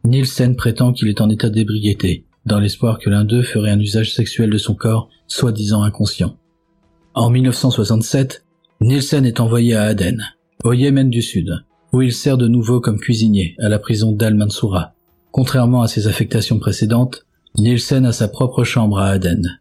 Speaker 1: Nielsen prétend qu'il est en état d'ébriété, dans l'espoir que l'un d'eux ferait un usage sexuel de son corps, soi-disant inconscient. En 1967, Nielsen est envoyé à Aden, au Yémen du Sud, où il sert de nouveau comme cuisinier à la prison d'Al-Mansoura. Contrairement à ses affectations précédentes, Nielsen a sa propre chambre à Aden,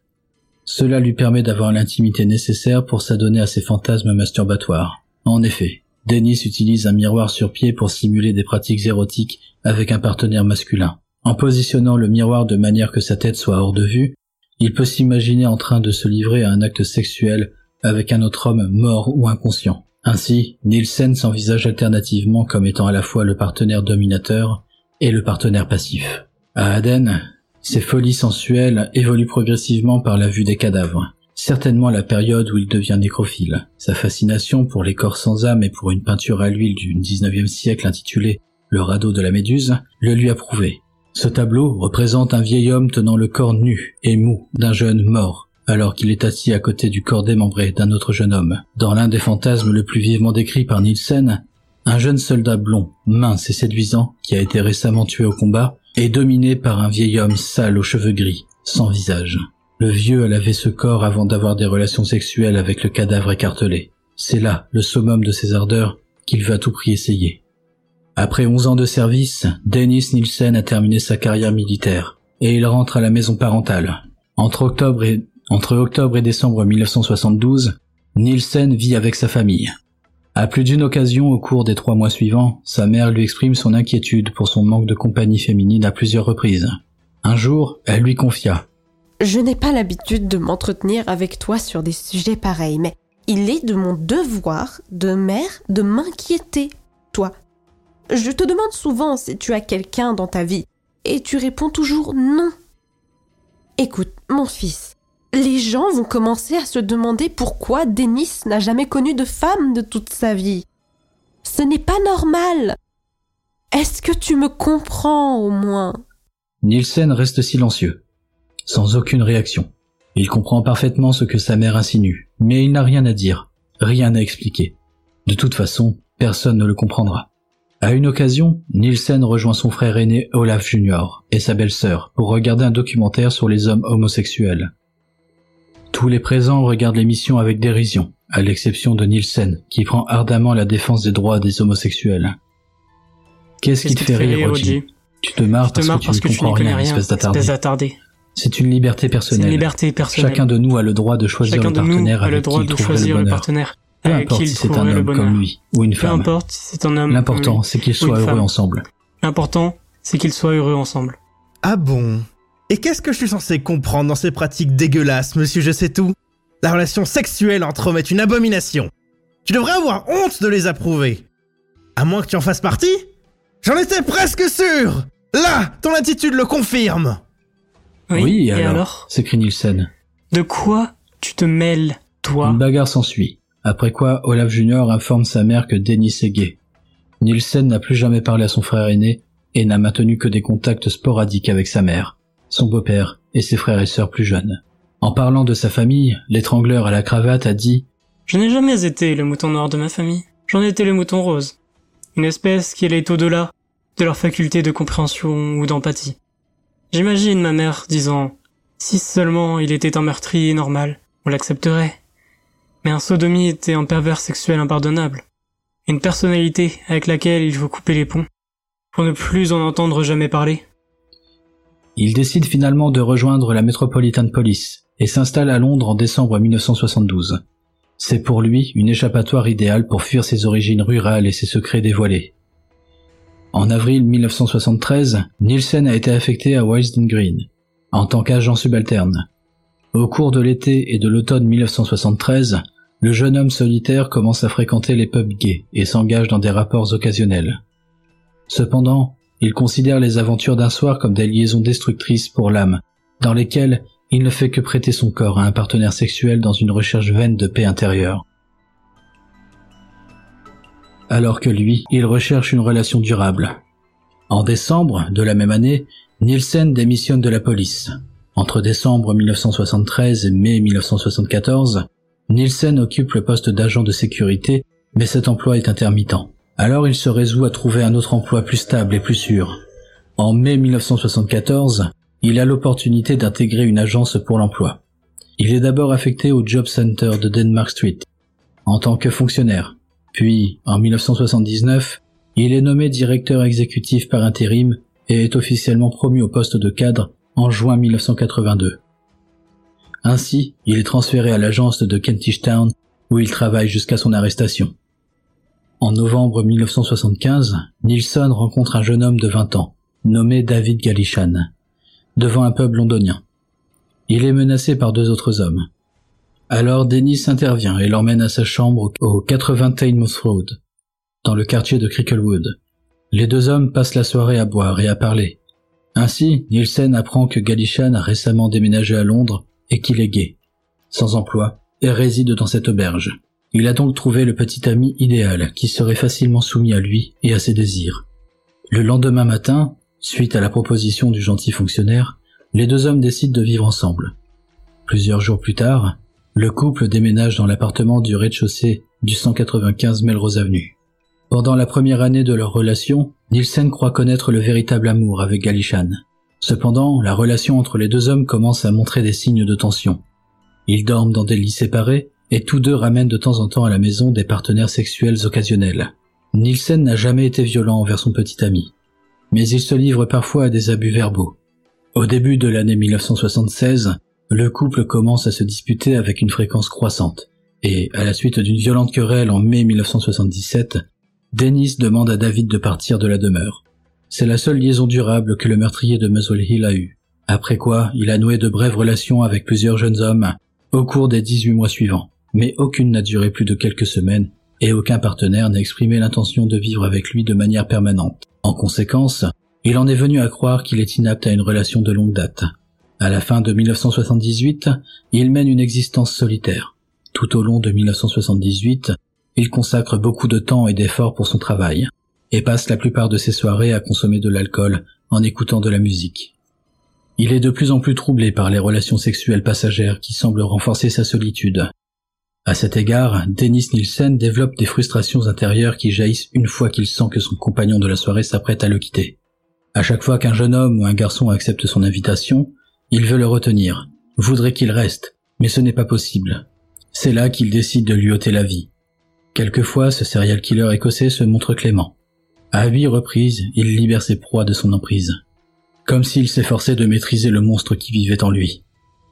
Speaker 1: cela lui permet d'avoir l'intimité nécessaire pour s'adonner à ses fantasmes masturbatoires. En effet, Dennis utilise un miroir sur pied pour simuler des pratiques érotiques avec un partenaire masculin. En positionnant le miroir de manière que sa tête soit hors de vue, il peut s'imaginer en train de se livrer à un acte sexuel avec un autre homme mort ou inconscient. Ainsi, Nielsen s'envisage alternativement comme étant à la fois le partenaire dominateur et le partenaire passif. À Aden, ces folies sensuelles évoluent progressivement par la vue des cadavres. Certainement la période où il devient nécrophile. Sa fascination pour les corps sans âme et pour une peinture à l'huile du 19e siècle intitulée Le radeau de la Méduse le lui a prouvé. Ce tableau représente un vieil homme tenant le corps nu et mou d'un jeune mort, alors qu'il est assis à côté du corps démembré d'un autre jeune homme. Dans l'un des fantasmes le plus vivement décrit par Nielsen, un jeune soldat blond, mince et séduisant, qui a été récemment tué au combat, est dominé par un vieil homme sale aux cheveux gris, sans visage. Le vieux a lavé ce corps avant d'avoir des relations sexuelles avec le cadavre écartelé. C'est là le summum de ses ardeurs qu'il veut à tout prix essayer. Après 11 ans de service, Dennis Nielsen a terminé sa carrière militaire et il rentre à la maison parentale. Entre octobre et, entre octobre et décembre 1972, Nielsen vit avec sa famille. À plus d'une occasion au cours des trois mois suivants, sa mère lui exprime son inquiétude pour son manque de compagnie féminine à plusieurs reprises. Un jour, elle lui confia
Speaker 8: Je n'ai pas l'habitude de m'entretenir avec toi sur des sujets pareils, mais il est de mon devoir de mère de m'inquiéter, toi. Je te demande souvent si tu as quelqu'un dans ta vie, et tu réponds toujours non. Écoute, mon fils, les gens vont commencer à se demander pourquoi Denis n'a jamais connu de femme de toute sa vie. Ce n'est pas normal. Est-ce que tu me comprends au moins?
Speaker 1: Nielsen reste silencieux, sans aucune réaction. Il comprend parfaitement ce que sa mère insinue, mais il n'a rien à dire, rien à expliquer. De toute façon, personne ne le comprendra. À une occasion, Nielsen rejoint son frère aîné Olaf Jr. et sa belle-sœur pour regarder un documentaire sur les hommes homosexuels. Tous les présents regardent l'émission avec dérision, à l'exception de Nielsen, qui prend ardemment la défense des droits des homosexuels. Qu'est-ce qui te fait rire, Roger Tu te marres parce, que, tu ne comprends rien, espèce d'attardé. C'est une liberté personnelle.
Speaker 5: Une liberté personnelle.
Speaker 1: Chacun de nous a le droit de choisir le partenaire avec qui il trouverait le bonheur. Peu importe si c'est un homme comme lui ou une femme.
Speaker 5: Peu importe si c'est un homme.
Speaker 1: L'important, c'est qu'ils soient heureux ensemble.
Speaker 5: L'important, c'est qu'ils soient heureux ensemble.
Speaker 7: Ah bon? Et qu'est-ce que je suis censé comprendre dans ces pratiques dégueulasses, monsieur Je sais tout La relation sexuelle entre hommes est une abomination. Tu devrais avoir honte de les approuver. À moins que tu en fasses partie J'en étais presque sûr Là, ton attitude le confirme
Speaker 5: Oui, et alors,
Speaker 1: s'écrie Nielsen.
Speaker 5: De quoi tu te mêles, toi?
Speaker 1: Une bagarre s'ensuit. Après quoi, Olaf Junior informe sa mère que Denis est gay. Nielsen n'a plus jamais parlé à son frère aîné et n'a maintenu que des contacts sporadiques avec sa mère, son beau-père et ses frères et sœurs plus jeunes. En parlant de sa famille, l'étrangleur à la cravate a dit
Speaker 5: Je n'ai jamais été le mouton noir de ma famille, j'en étais le mouton rose. Une espèce qui est au-delà de leur faculté de compréhension ou d'empathie. J'imagine ma mère disant Si seulement il était un meurtrier normal, on l'accepterait. Mais un sodomie était un pervers sexuel impardonnable. Une personnalité avec laquelle il faut couper les ponts, pour ne plus en entendre jamais parler.
Speaker 1: Il décide finalement de rejoindre la Metropolitan Police et s'installe à Londres en décembre 1972. C'est pour lui une échappatoire idéale pour fuir ses origines rurales et ses secrets dévoilés. En avril 1973, Nielsen a été affecté à Willesden Green, en tant qu'agent subalterne. Au cours de l'été et de l'automne 1973, le jeune homme solitaire commence à fréquenter les pubs gays et s'engage dans des rapports occasionnels. Cependant, il considère les aventures d'un soir comme des liaisons destructrices pour l'âme, dans lesquelles il ne fait que prêter son corps à un partenaire sexuel dans une recherche vaine de paix intérieure. Alors que lui, il recherche une relation durable. En décembre de la même année, Nielsen démissionne de la police. Entre décembre 1973 et mai 1974, Nielsen occupe le poste d'agent de sécurité, mais cet emploi est intermittent. Alors il se résout à trouver un autre emploi plus stable et plus sûr. En mai 1974, il a l'opportunité d'intégrer une agence pour l'emploi. Il est d'abord affecté au Job Center de Denmark Street, en tant que fonctionnaire. Puis, en 1979, il est nommé directeur exécutif par intérim et est officiellement promu au poste de cadre en juin 1982. Ainsi, il est transféré à l'agence de Kentish Town où il travaille jusqu'à son arrestation. En novembre 1975, Nilsson rencontre un jeune homme de 20 ans, nommé David Galishan, devant un pub londonien. Il est menacé par deux autres hommes. Alors Dennis intervient et l'emmène à sa chambre au 80 Tainmouth Road, dans le quartier de Cricklewood. Les deux hommes passent la soirée à boire et à parler, ainsi, Nielsen apprend que Galishan a récemment déménagé à Londres et qu'il est gay, sans emploi, et réside dans cette auberge. Il a donc trouvé le petit ami idéal qui serait facilement soumis à lui et à ses désirs. Le lendemain matin, suite à la proposition du gentil fonctionnaire, les deux hommes décident de vivre ensemble. Plusieurs jours plus tard, le couple déménage dans l'appartement du rez-de-chaussée du 195 Melrose Avenue. Pendant la première année de leur relation, Nielsen croit connaître le véritable amour avec Galishan. Cependant, la relation entre les deux hommes commence à montrer des signes de tension. Ils dorment dans des lits séparés et tous deux ramènent de temps en temps à la maison des partenaires sexuels occasionnels. Nielsen n'a jamais été violent envers son petit ami, mais il se livre parfois à des abus verbaux. Au début de l'année 1976, le couple commence à se disputer avec une fréquence croissante, et à la suite d'une violente querelle en mai 1977, Dennis demande à David de partir de la demeure. C'est la seule liaison durable que le meurtrier de Muswell Hill a eue. Après quoi, il a noué de brèves relations avec plusieurs jeunes hommes au cours des 18 mois suivants, mais aucune n'a duré plus de quelques semaines et aucun partenaire n'a exprimé l'intention de vivre avec lui de manière permanente. En conséquence, il en est venu à croire qu'il est inapte à une relation de longue date. À la fin de 1978, il mène une existence solitaire. Tout au long de 1978, il consacre beaucoup de temps et d'efforts pour son travail, et passe la plupart de ses soirées à consommer de l'alcool en écoutant de la musique. Il est de plus en plus troublé par les relations sexuelles passagères qui semblent renforcer sa solitude, à cet égard, Dennis Nielsen développe des frustrations intérieures qui jaillissent une fois qu'il sent que son compagnon de la soirée s'apprête à le quitter. À chaque fois qu'un jeune homme ou un garçon accepte son invitation, il veut le retenir, voudrait qu'il reste, mais ce n'est pas possible. C'est là qu'il décide de lui ôter la vie. Quelquefois, ce serial killer écossais se montre clément. À huit reprises, il libère ses proies de son emprise. Comme s'il s'efforçait de maîtriser le monstre qui vivait en lui.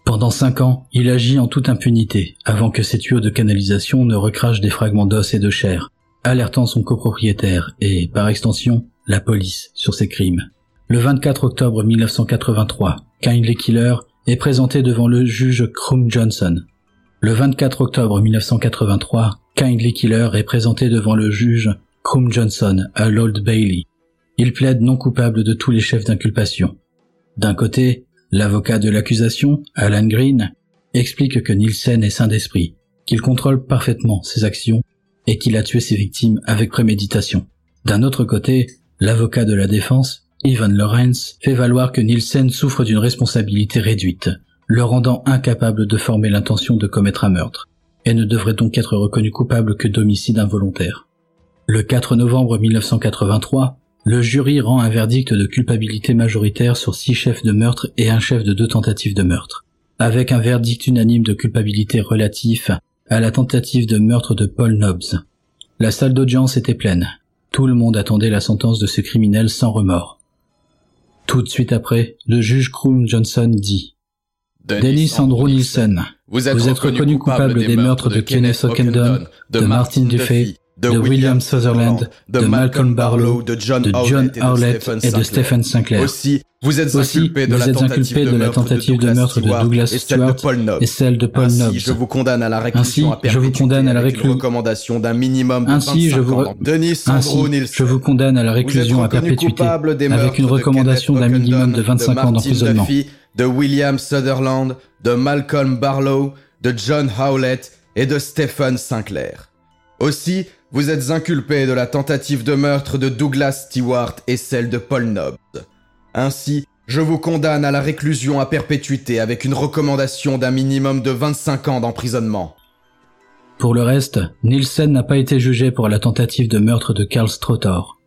Speaker 1: Pendant cinq ans, il agit en toute impunité, avant que ses tuyaux de canalisation ne recrachent des fragments d'os et de chair, alertant son copropriétaire et, par extension, la police sur ses crimes. Le 24 octobre 1983, Kindly Killer est présenté devant le juge Crum Johnson. Le 24 octobre 1983, Kindly Killer est présenté devant le juge Crum Johnson à l'Old Bailey. Il plaide non coupable de tous les chefs d'inculpation. D'un côté, L'avocat de l'accusation, Alan Green, explique que Nielsen est saint d'esprit, qu'il contrôle parfaitement ses actions et qu'il a tué ses victimes avec préméditation. D'un autre côté, l'avocat de la défense, Ivan Lawrence, fait valoir que Nielsen souffre d'une responsabilité réduite, le rendant incapable de former l'intention de commettre un meurtre, et ne devrait donc être reconnu coupable que d'homicide involontaire. Le 4 novembre 1983, le jury rend un verdict de culpabilité majoritaire sur six chefs de meurtre et un chef de deux tentatives de meurtre, avec un verdict unanime de culpabilité relatif à la tentative de meurtre de Paul Nobbs. La salle d'audience était pleine. Tout le monde attendait la sentence de ce criminel sans remords. Tout de suite après, le juge Krum Johnson dit Dennis Andrew Nielsen, vous êtes, reconnu coupable des meurtres de Kenneth Ockendon, de Martin Duffy, de, William Sutherland, de, Malcolm Barlow, de John, Howlett et de Stephen Sinclair.
Speaker 10: Aussi, vous êtes inculpé de, la, tentative de, meurtre de Douglas Stewart et celle de Paul Nobbs. Ainsi, je vous condamne à la réclusion à perpétuité une recommandation d'un minimum de Ainsi, 25 je vous... ans. Denis
Speaker 1: Ainsi, je vous condamne à la réclusion à perpétuité avec une recommandation d'un minimum de 25 ans d'emprisonnement.
Speaker 10: De William Sutherland, de Malcolm Barlow, de John Howlett et de Stephen Sinclair. Aussi, vous êtes inculpé de la tentative de meurtre de Douglas Stewart et celle de Paul Nobbs. Ainsi, je vous condamne à la réclusion à perpétuité avec une recommandation d'un minimum de 25 ans d'emprisonnement.
Speaker 1: Pour le reste, Nielsen n'a pas été jugé pour la tentative de meurtre de Karl Strotor,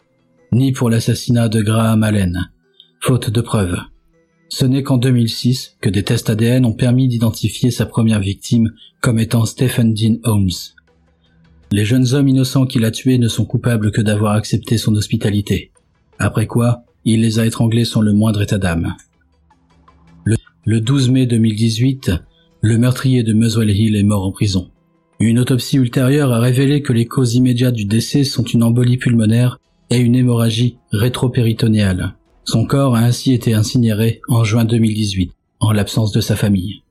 Speaker 1: ni pour l'assassinat de Graham Allen, faute de preuves. Ce n'est qu'en 2006 que des tests ADN ont permis d'identifier sa première victime comme étant Stephen Dean Holmes, les jeunes hommes innocents qu'il a tués ne sont coupables que d'avoir accepté son hospitalité. Après quoi, il les a étranglés sans le moindre état d'âme. Le, 12 mai 2018, le meurtrier de Muswell Hill est mort en prison. Une autopsie ultérieure a révélé que les causes immédiates du décès sont une embolie pulmonaire et une hémorragie rétropéritonéale. Son corps a ainsi été incinéré en juin 2018, en l'absence de sa famille.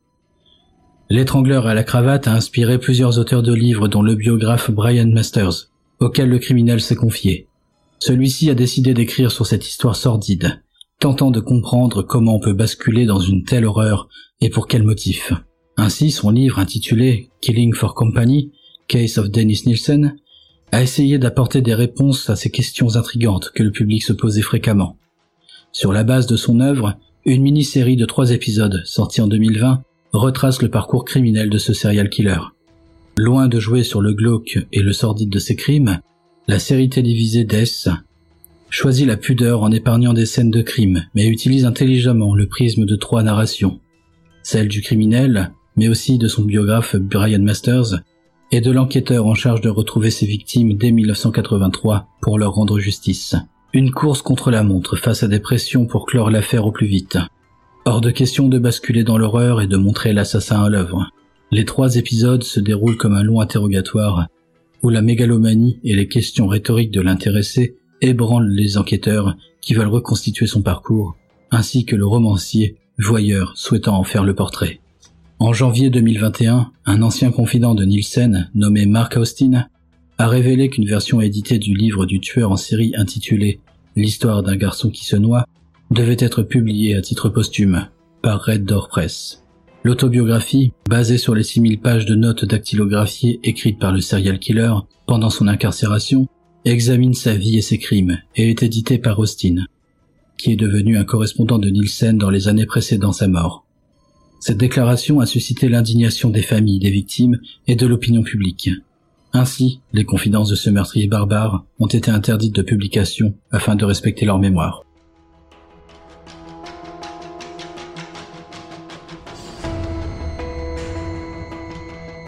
Speaker 1: L'étrangleur à la cravate a inspiré plusieurs auteurs de livres dont le biographe Brian Masters, auquel le criminel s'est confié. Celui-ci a décidé d'écrire sur cette histoire sordide, tentant de comprendre comment on peut basculer dans une telle horreur et pour quel motif. Ainsi, son livre intitulé Killing for Company, Case of Dennis Nielsen, a essayé d'apporter des réponses à ces questions intrigantes que le public se posait fréquemment. Sur la base de son œuvre, une mini-série de trois épisodes, sortie en 2020, retrace le parcours criminel de ce serial killer. Loin de jouer sur le glauque et le sordide de ses crimes, la série télévisée Death choisit la pudeur en épargnant des scènes de crime, mais utilise intelligemment le prisme de trois narrations. Celle du criminel, mais aussi de son biographe Brian Masters, et de l'enquêteur en charge de retrouver ses victimes dès 1983 pour leur rendre justice. Une course contre la montre face à des pressions pour clore l'affaire au plus vite. Hors de question de basculer dans l'horreur et de montrer l'assassin à l'œuvre. Les trois épisodes se déroulent comme un long interrogatoire où la mégalomanie et les questions rhétoriques de l'intéressé ébranlent les enquêteurs qui veulent reconstituer son parcours, ainsi que le romancier, voyeur souhaitant en faire le portrait. En janvier 2021, un ancien confident de Nielsen, nommé Mark Austin, a révélé qu'une version éditée du livre du tueur en série intitulé L'histoire d'un garçon qui se noie devait être publiée à titre posthume par Red Door Press. L'autobiographie, basée sur les 6000 pages de notes dactylographiées écrites par le serial killer pendant son incarcération, examine sa vie et ses crimes et est éditée par Austin, qui est devenu un correspondant de Nielsen dans les années précédant sa mort. Cette déclaration a suscité l'indignation des familles des victimes et de l'opinion publique. Ainsi, les confidences de ce meurtrier barbare ont été interdites de publication afin de respecter leur mémoire.